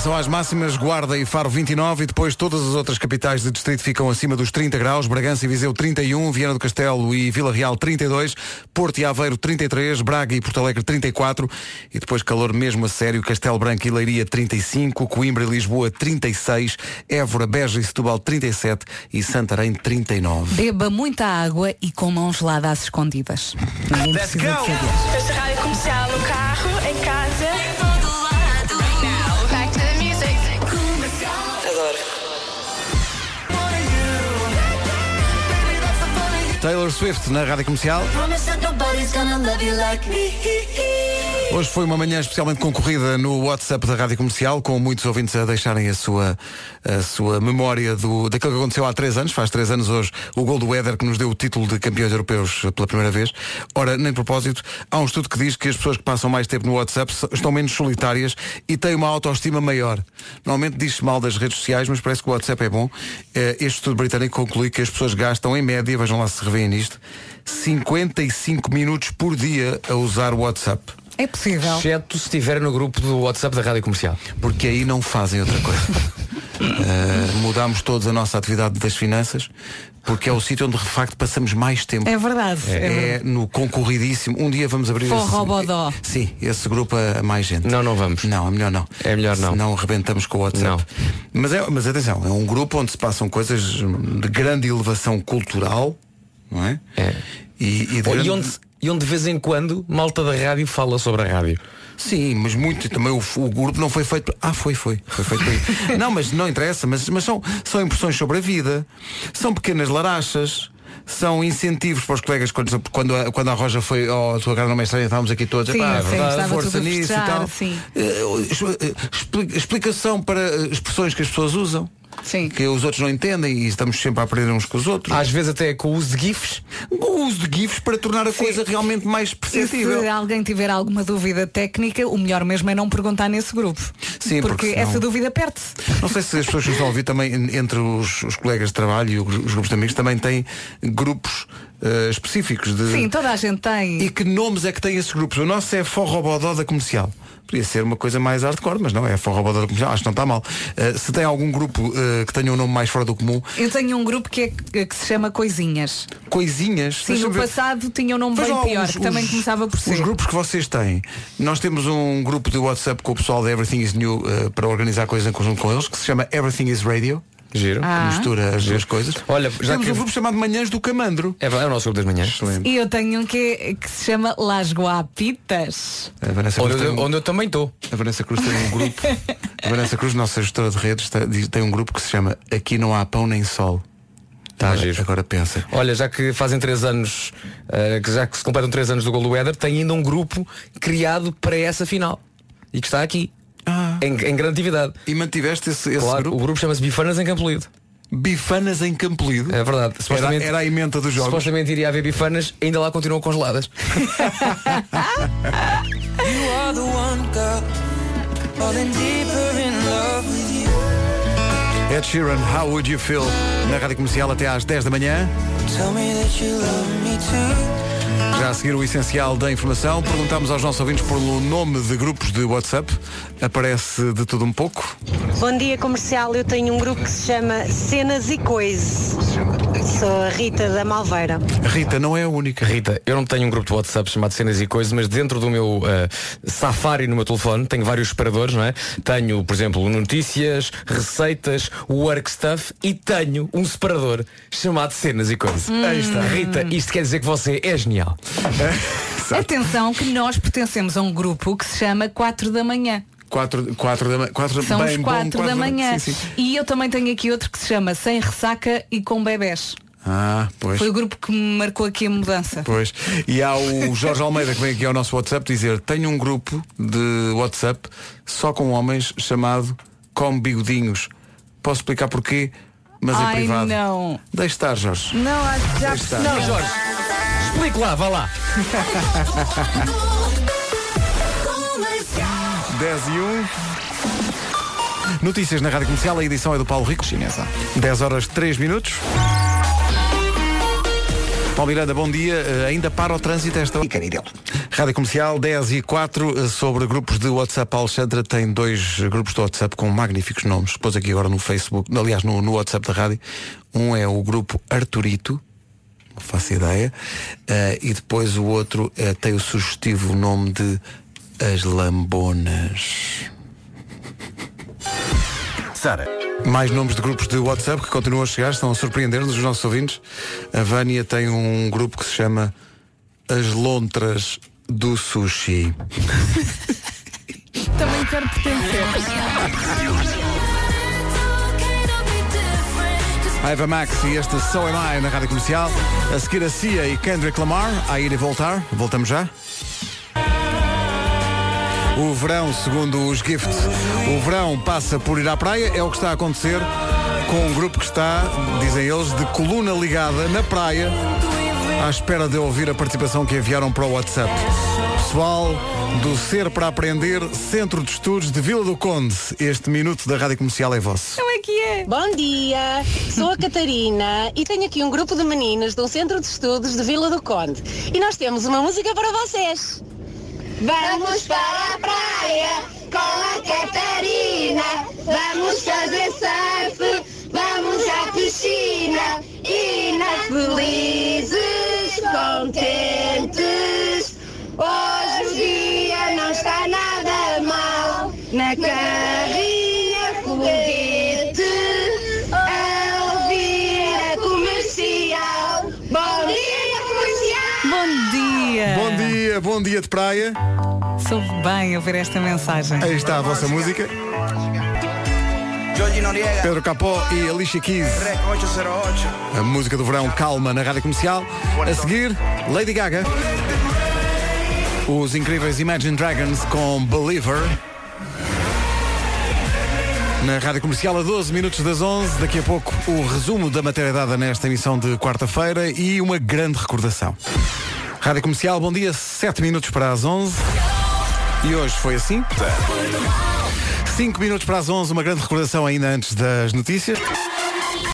Atenção às máximas, Guarda e Faro 29 e depois todas as outras capitais de distrito ficam acima dos 30 graus, Bragança e Viseu 31, Viana do Castelo e Vila Real 32, Porto e Aveiro 33, Braga e Porto Alegre 34 e depois calor mesmo a sério, Castelo Branco e Leiria 35, Coimbra e Lisboa 36, Évora, Beja e Setúbal 37 e Santarém 39. Beba muita água e com mãos geladas às escondidas. Ninguém Let's precisa go! de saber. Esta rádio comercial no carro, Taylor Swift na Rádio Comercial. Hoje foi uma manhã especialmente concorrida no WhatsApp da Rádio Comercial, com muitos ouvintes a deixarem a sua, a sua memória do, daquilo que aconteceu há três anos. Faz três anos hoje o gol do Éder que nos deu o título de campeões europeus pela primeira vez. Ora, nem propósito, há um estudo que diz que as pessoas que passam mais tempo no WhatsApp estão menos solitárias e têm uma autoestima maior. Normalmente diz-se mal das redes sociais, mas parece que o WhatsApp é bom. Eh, Este estudo britânico conclui que as pessoas gastam, em média, vejam lá se revêem nisto, 55 minutos por dia a usar o WhatsApp. É possível. Exceto se estiver no grupo do WhatsApp da Rádio Comercial. Porque aí não fazem outra coisa. Uh, mudámos todos a nossa atividade das finanças porque é o sítio onde de facto passamos mais tempo. É verdade. É, É verdade. no concorridíssimo. Um dia vamos abrir Forrobodó. esse, sim, esse grupo a, a mais gente. Não, não vamos. Não, é melhor não. É melhor não. Não rebentamos com o WhatsApp. Mas, é, mas atenção, é um grupo onde se passam coisas de grande elevação cultural, não é? É. E, e de grande- e, onde, e onde de vez em quando malta da rádio fala sobre a rádio. Sim, mas muito também o, o grupo não foi feito. Ah, foi, foi. Foi feito. Não, mas não interessa, mas, mas são, são impressões sobre a vida, são pequenas larachas. São incentivos para os colegas quando, quando, a, quando a Roja foi ao oh, tua cara não me estranha, estávamos aqui todos Sim, "Epá, sim, verdade, força tudo a nisso e festejar, tal. sim. Expli- explicação para eh, expressões que as pessoas usam. Sim. Que os outros não entendem e estamos sempre a aprender uns com os outros. Às vezes até com o uso de GIFs. O uso de GIFs para tornar a coisa realmente mais E perceptível. se alguém tiver alguma dúvida técnica, o melhor mesmo é não perguntar nesse grupo. Sim, porque senão- essa dúvida perde-se. Não sei se as pessoas que estão a ouvir também, en- entre os, os colegas de trabalho e os grupos de amigos, também têm grupos eh, específicos de. Sim, toda a gente tem. E que nomes é que têm esses grupos? O nosso é Forrobodó da Comercial. Podia ser uma coisa mais hardcore, mas não, é Forrobodó da Comercial. Acho que não está mal. Eh, se tem algum grupo eh, que tenha um nome mais fora do comum, Eu tenho um grupo que, é, que se chama Coisinhas. coisinhas. Sim, no passado tinha um nome bem lá pior, os- que também os- começava por ser. Os grupos que vocês têm. Nós temos um grupo de WhatsApp com o pessoal da Everything is New para organizar coisas em conjunto com eles, que se chama Everything is Radio. Giro. Ah. Que mistura as duas coisas. Olha, já temos que- um grupo chamado Manhãs do Camandro. É, é o nosso grupo das manhãs. Excelente. E eu tenho um que, que se chama Las Guapitas. A Vanessa Onde, Cruz eu, um- onde eu também estou. A Vanessa Cruz tem um grupo. A Vanessa Cruz, nossa gestora de redes, tem, diz- tem um grupo que se chama Aqui não há pão nem sol. Tá agora, giro. agora pensa. Olha, já que fazem três anos, que já que se completam três anos do gol do Éder, tem ainda um grupo criado para essa final. E que está aqui. Em, em grande atividade. E mantiveste esse, esse Claro, grupo? o grupo chama-se Bifanas em Campo Lido. Bifanas em Campo Lido. É verdade. Era, era a emenda dos jogos. Supostamente iria haver bifanas, ainda lá continuam congeladas. Ed Sheeran, How Would You Feel? Na Rádio Comercial até às 10 da manhã. Já a seguir o essencial da informação, perguntamos aos nossos ouvintes pelo nome de grupos de WhatsApp. Aparece de tudo um pouco. Bom dia comercial, eu tenho um grupo que se chama Cenas e Coisas. Sou a Rita da Malveira. Rita não é a única. Rita, eu não tenho um grupo de WhatsApp chamado Cenas e Coisas, mas dentro do meu eh, Safari no meu telefone tenho vários separadores, não é? Tenho, por exemplo, notícias, receitas, work stuff e tenho um separador chamado Cenas e Coisas. Hum. Aí está. Rita, isto quer dizer que você é genial. Atenção que nós pertencemos a um grupo que se chama 4 da manhã. 4, quatro da manhã. Quatro, São bem os bom, 4 quatro da manhã. Sim, sim. E eu também tenho aqui outro que se chama Sem Ressaca e com Bebés. Ah, pois. Foi o grupo que me marcou aqui a mudança. Pois. E há o Jorge Almeida que vem aqui ao nosso WhatsApp dizer tenho um grupo de WhatsApp só com homens chamado Com Bigodinhos. Posso explicar porquê? Mas é Ai, privado. não. Deixe estar, Jorge. Não, já Deixe estar. Não, Jorge, explique lá, vá lá. 10 e 1. Notícias na Rádio Comercial, a edição é do Paulo Rico. Chinesa. 10 horas 3 minutos. Paulo Miranda, bom dia. Eh, ainda para o trânsito esta hora? Rádio Comercial 10 e 4 eh, sobre grupos de WhatsApp. A Alexandra tem dois grupos de WhatsApp com magníficos nomes. Depois aqui agora no Facebook, aliás no, no WhatsApp da rádio. Um é o grupo Arturito, não faço ideia. Eh, e depois o outro eh, tem o sugestivo nome de As Lambonas. Sara. Mais nomes de grupos de WhatsApp que continuam a chegar, estão a surpreender-nos os nossos ouvintes. A Vânia tem um grupo que se chama As Lontras do Sushi. Também quero pertencer. Eva Max e este So Am I na Rádio Comercial. A seguir a Cia e Kendrick Lamar, a ir e voltar. Voltamos já. O verão, segundo os Gifts, o verão passa por ir à praia, é o que está a acontecer com um grupo que está, dizem eles, de coluna ligada na praia, à espera de ouvir a participação que enviaram para o WhatsApp. Pessoal do Ser para Aprender, Centro de Estudos de Vila do Conde. Este minuto da Rádio Comercial é vosso. Como é que é? Bom dia, sou a Catarina e tenho aqui um grupo de meninas de um centro de estudos de Vila do Conde. E nós temos uma música para vocês. Vamos para a praia com a Catarina. vamos fazer surf, vamos à piscina e nas felizes, contentes. Hoje Bom dia, bom dia de praia. Soube bem ouvir esta mensagem. Aí está a vossa música. Pedro Capó e Alicia Keys. A música do verão calma na rádio comercial. A seguir, Lady Gaga. Os incríveis Imagine Dragons com Believer. Na rádio comercial a 12 minutos das 11. Daqui a pouco o resumo da matéria dada nesta emissão de quarta-feira e uma grande recordação. Rádio comercial, bom dia, 7 minutos para as 11. E hoje foi assim. 5 minutos para as 11, uma grande recordação ainda antes das notícias.